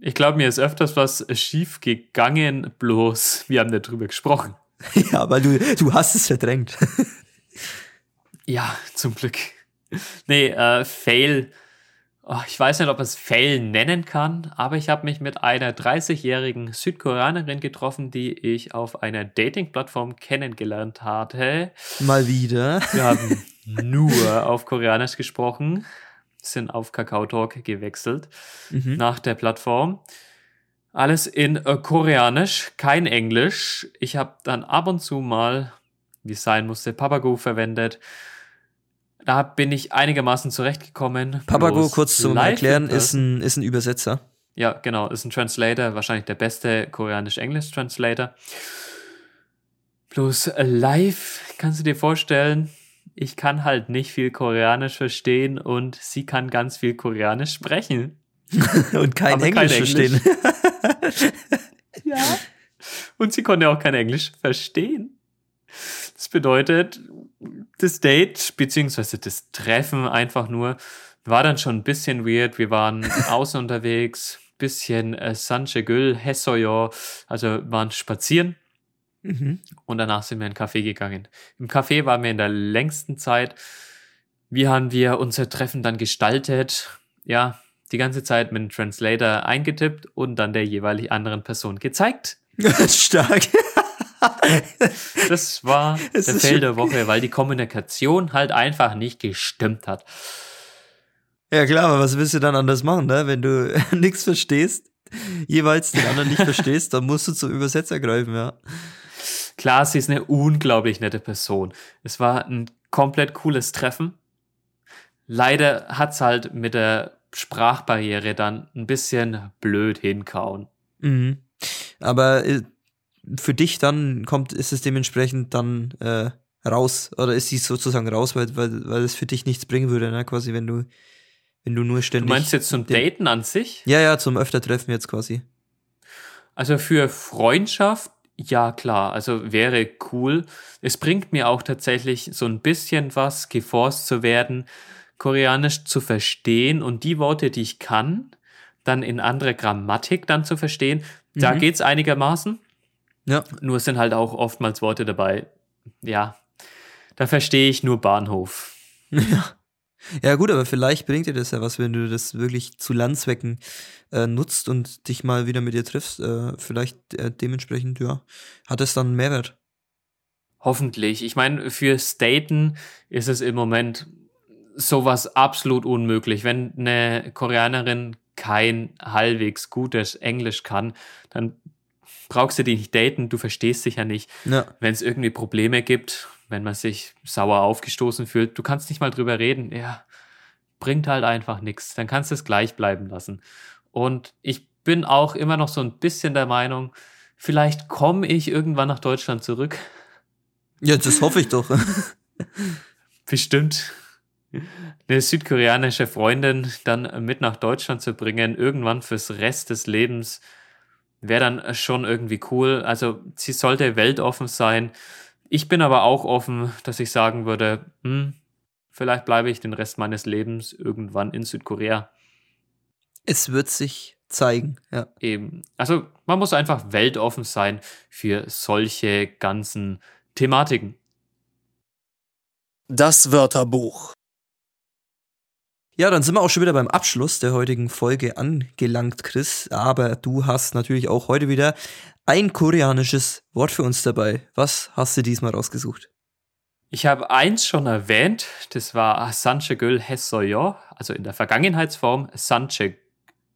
Ich glaube, mir ist öfters was schief gegangen, bloß wir haben darüber gesprochen. ja, weil du, du hast es verdrängt. Ja, zum Glück. Nee, äh, Fail. Oh, ich weiß nicht, ob man es Fail nennen kann, aber ich habe mich mit einer 30-jährigen Südkoreanerin getroffen, die ich auf einer Dating-Plattform kennengelernt hatte. mal wieder. Wir haben nur auf Koreanisch gesprochen, sind auf Kakao Talk gewechselt Mhm. nach der Plattform. Alles in äh, Koreanisch, kein Englisch. Ich habe dann ab und zu mal, wie es sein musste, Papago verwendet. Da bin ich einigermaßen zurechtgekommen. Papago, kurz zum Erklären, ist ein, ist ein Übersetzer. ja, genau, ist ein Translator, wahrscheinlich der beste Koreanisch-Englisch-Translator. Bloß äh, live kannst du dir vorstellen, ich kann halt nicht viel Koreanisch verstehen und sie kann ganz viel Koreanisch sprechen. Und kein Aber kein Englisch Englisch. verstehen. Ja. Und sie konnte auch kein Englisch verstehen. Das bedeutet, das Date, beziehungsweise das Treffen einfach nur, war dann schon ein bisschen weird. Wir waren außen unterwegs, bisschen äh, Sanchegül, Hessoyo, also waren spazieren Mhm. und danach sind wir in einen Café gegangen. Im Café waren wir in der längsten Zeit. Wie haben wir unser Treffen dann gestaltet? Ja, die ganze Zeit mit dem Translator eingetippt und dann der jeweilig anderen Person gezeigt. Stark. Das war Es der Fail der Woche, weil die Kommunikation halt einfach nicht gestimmt hat. Ja klar, aber was willst du dann anders machen, ne? Wenn du nichts verstehst, jeweils den anderen nicht verstehst, dann musst du zum Übersetzer greifen, ja. Klar, sie ist eine unglaublich nette Person. Es war ein komplett cooles Treffen. Leider hat's halt mit der Sprachbarriere dann ein bisschen blöd hinkauen. Mhm. Aber äh, für dich dann kommt, ist es dementsprechend dann äh, raus, oder ist sie sozusagen raus, weil, weil, weil es für dich nichts bringen würde, ne? Quasi, wenn du, wenn du nur Du ständig. meinst jetzt zum Daten an sich? Ja, ja, zum Öfter-Treffen jetzt quasi. Also für Freundschaft, ja klar, also wäre cool. Es bringt mir auch tatsächlich so ein bisschen was, geforst zu werden, Koreanisch zu verstehen und die Worte, die ich kann, dann in andere Grammatik dann zu verstehen. Da Mhm. geht's einigermaßen. Ja. Nur es sind halt auch oftmals Worte dabei. Ja, da verstehe ich nur Bahnhof. Ja. Ja, gut, aber vielleicht bringt dir das ja was, wenn du das wirklich zu Landzwecken äh, nutzt und dich mal wieder mit ihr triffst. Äh, vielleicht äh, dementsprechend, ja, hat es dann einen Mehrwert. Hoffentlich. Ich meine, für Staten ist es im Moment sowas absolut unmöglich. Wenn eine Koreanerin kein halbwegs gutes Englisch kann, dann brauchst du die nicht daten, du verstehst dich ja nicht. Ja. Wenn es irgendwie Probleme gibt, wenn man sich sauer aufgestoßen fühlt, du kannst nicht mal drüber reden, ja, bringt halt einfach nichts. Dann kannst du es gleich bleiben lassen. Und ich bin auch immer noch so ein bisschen der Meinung, vielleicht komme ich irgendwann nach Deutschland zurück. Ja, das hoffe ich doch. Bestimmt. Eine südkoreanische Freundin dann mit nach Deutschland zu bringen, irgendwann fürs Rest des Lebens, wäre dann schon irgendwie cool. Also sie sollte weltoffen sein. Ich bin aber auch offen, dass ich sagen würde, hm, vielleicht bleibe ich den Rest meines Lebens irgendwann in Südkorea. es wird sich zeigen, ja. Eben. Also man muss einfach weltoffen sein für solche ganzen Thematiken. Das Wörterbuch. Ja, dann sind wir auch schon wieder beim Abschluss der heutigen Folge angelangt, Chris. Aber du hast natürlich auch heute wieder ein koreanisches Wort für uns dabei. Was hast du diesmal rausgesucht? Ich habe eins schon erwähnt, das war Sanchegül Hessoyo, also in der Vergangenheitsform Sanchek,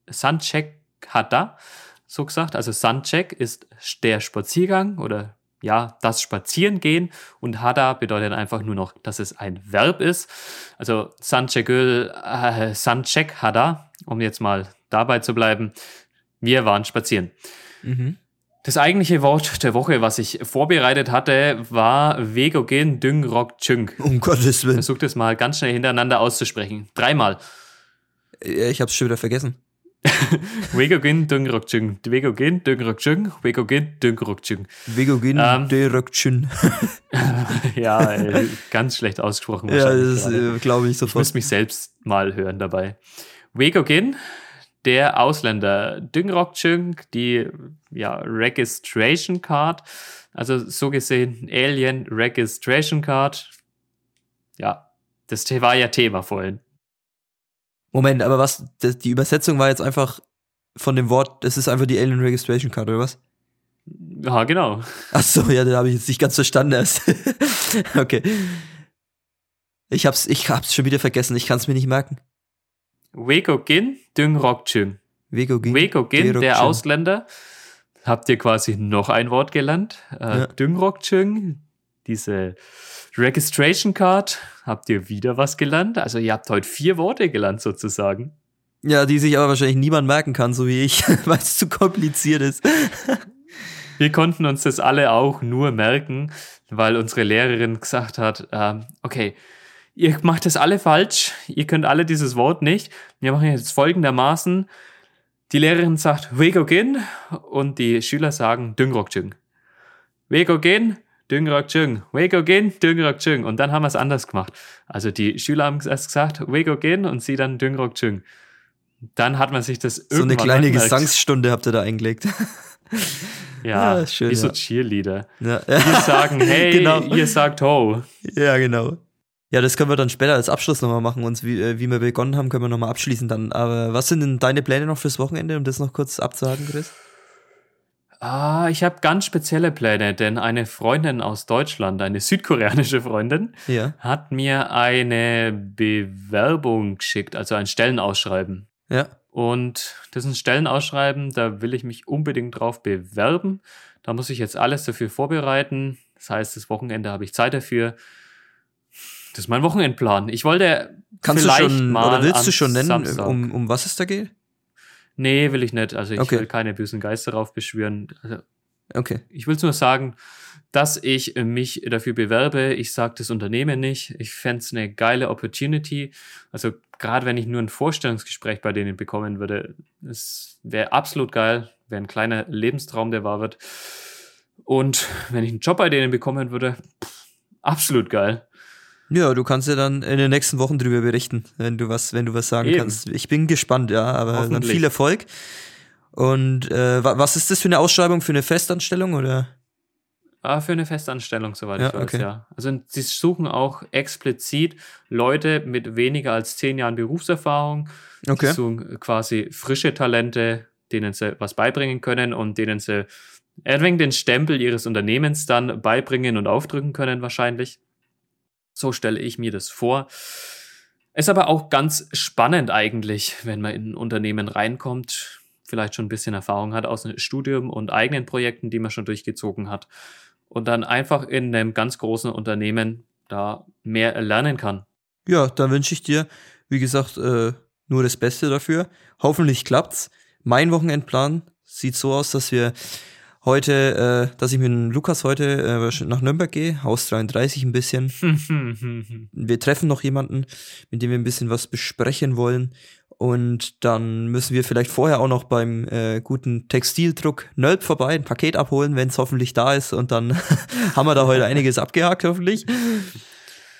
Sanchek Hada, so gesagt. Also Sanchek ist der Spaziergang oder ja, das Spazierengehen und Hada bedeutet einfach nur noch, dass es ein Verb ist. Also Sanchegül, äh, Sanchek Hada, um jetzt mal dabei zu bleiben. Wir waren spazieren. Mhm. Das eigentliche Wort der Woche, was ich vorbereitet hatte, war Vegogen Düngrok Chünk. Um Gottes Willen. Versuch das mal ganz schnell hintereinander auszusprechen. Dreimal. Ich hab's schon wieder vergessen. Vegogen Düngrok Chünk. Vegogen Düngrok Chünk. Vegogen Düngrok Chünk. Vegogin Ähm. Derökchen. Ja, ey, ganz schlecht ausgesprochen. Ja, das äh, glaube ich Ich sofort. muss mich selbst mal hören dabei. Wegogin, der Ausländer. Düngrokchung, die ja, Registration Card. Also so gesehen Alien Registration Card. Ja, das war ja Thema vorhin. Moment, aber was, die Übersetzung war jetzt einfach von dem Wort, das ist einfach die Alien Registration Card, oder was? Ja, genau. Ach so, ja, da habe ich jetzt nicht ganz verstanden erst. okay. Ich hab's, ich hab's schon wieder vergessen, ich kann's mir nicht merken. Wegogin, Düngrokchung. Vegogin. Wegogin, der. Ausländer. Habt ihr quasi noch ein Wort gelernt? Äh, Ja. Düngrokchung, diese Registration Card. Habt ihr wieder was gelernt? Also ihr habt heute vier Worte gelernt sozusagen. Ja, die sich aber wahrscheinlich niemand merken kann, so wie ich, weil es zu kompliziert ist. Wir konnten uns das alle auch nur merken, weil unsere Lehrerin gesagt hat, ähm, okay, ihr macht das alle falsch, ihr könnt alle dieses Wort nicht. Wir machen jetzt folgendermaßen. Die Lehrerin sagt Wegogin und die Schüler sagen Düngrokchung. Wegogin, Düngrokchung. Wegogin, Düngrokchung. Und dann haben wir es anders gemacht. Also die Schüler haben erst gesagt Wegogin und sie dann Düngrokchung. Dann hat man sich das So eine kleine. Gesangsstunde habt ihr da eingelegt. Ja, Ja, schön, wie so ja. Cheerleader. ja. Wir sagen hey, Genau. ihr sagt ho. ja, genau. Ja, das können wir dann später als Abschluss nochmal machen. Und wie, äh, wie wir begonnen haben, können wir nochmal abschließen dann. Aber was sind denn deine Pläne noch fürs Wochenende, um das noch kurz abzuhaken, Chris? Ah, ich habe ganz spezielle Pläne, denn eine Freundin aus Deutschland, eine südkoreanische Freundin, Ja. hat mir eine Bewerbung geschickt, also ein Stellenausschreiben. Ja. Und das ist ein Stellenausschreiben, da will ich mich unbedingt drauf bewerben. Da muss ich jetzt alles dafür vorbereiten. Das heißt, das Wochenende habe ich Zeit dafür. Das ist mein Wochenendplan. Ich wollte Kannst du vielleicht schon, mal oder willst du schon nennen, Samstag. um, um was es da geht? Nee, will ich nicht. Also ich Okay. will keine bösen Geister raufbeschwören. Also Okay. ich will nur sagen, dass ich mich dafür bewerbe. Ich sage das Unternehmen nicht. Ich fände es eine geile Opportunity. Also gerade wenn ich nur ein Vorstellungsgespräch bei denen bekommen würde, es wäre absolut geil. Wäre ein kleiner Lebenstraum, der wahr wird. Und wenn ich einen Job bei denen bekommen würde, pff, absolut geil. Ja, du kannst ja dann in den nächsten Wochen drüber berichten, wenn du was, wenn du was sagen Eben. kannst. Ich bin gespannt, ja, aber dann viel Erfolg. Und äh, wa- was ist das für eine Ausschreibung für eine Festanstellung oder? Ah, für eine Festanstellung, soweit Ja, ich weiß, okay. ja. Also sie suchen auch explizit Leute mit weniger als zehn Jahren Berufserfahrung. Okay. Sie suchen quasi frische Talente, denen sie was beibringen können und denen sie ein wenig den Stempel ihres Unternehmens dann beibringen und aufdrücken können wahrscheinlich. So stelle ich mir das vor. Ist aber auch ganz spannend eigentlich, wenn man in ein Unternehmen reinkommt, vielleicht schon ein bisschen Erfahrung hat aus dem Studium und eigenen Projekten, die man schon durchgezogen hat und dann einfach in einem ganz großen Unternehmen da mehr lernen kann. Ja, dann wünsche ich dir, wie gesagt, äh, nur das Beste dafür. Hoffentlich klappt's. Mein Wochenendplan sieht so aus, dass wir heute, äh, dass ich mit Lukas heute äh, nach Nürnberg gehe, Haus 33 ein bisschen. wir treffen noch jemanden, mit dem wir ein bisschen was besprechen wollen. Und dann müssen wir vielleicht vorher auch noch beim äh, guten Textildruck Nölp vorbei, ein Paket abholen, wenn es hoffentlich da ist. Und dann haben wir da heute einiges abgehakt, hoffentlich.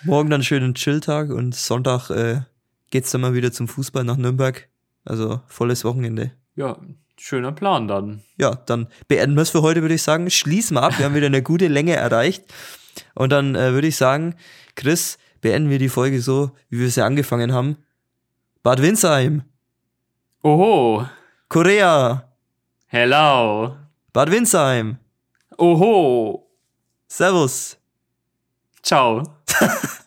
Morgen dann schönen Chilltag und Sonntag äh, geht's dann mal wieder zum Fußball nach Nürnberg. Also volles Wochenende. ja, Schöner Plan dann. Ja, dann beenden wir es für heute, würde ich sagen. Schließen wir ab. Wir haben wieder eine gute Länge erreicht. Und dann äh, würde ich sagen, Chris, beenden wir die Folge so, wie wir sie angefangen haben. Bad Winsheim. Oho. Korea. Hello. Bad Winsheim. Oho. Servus. Ciao.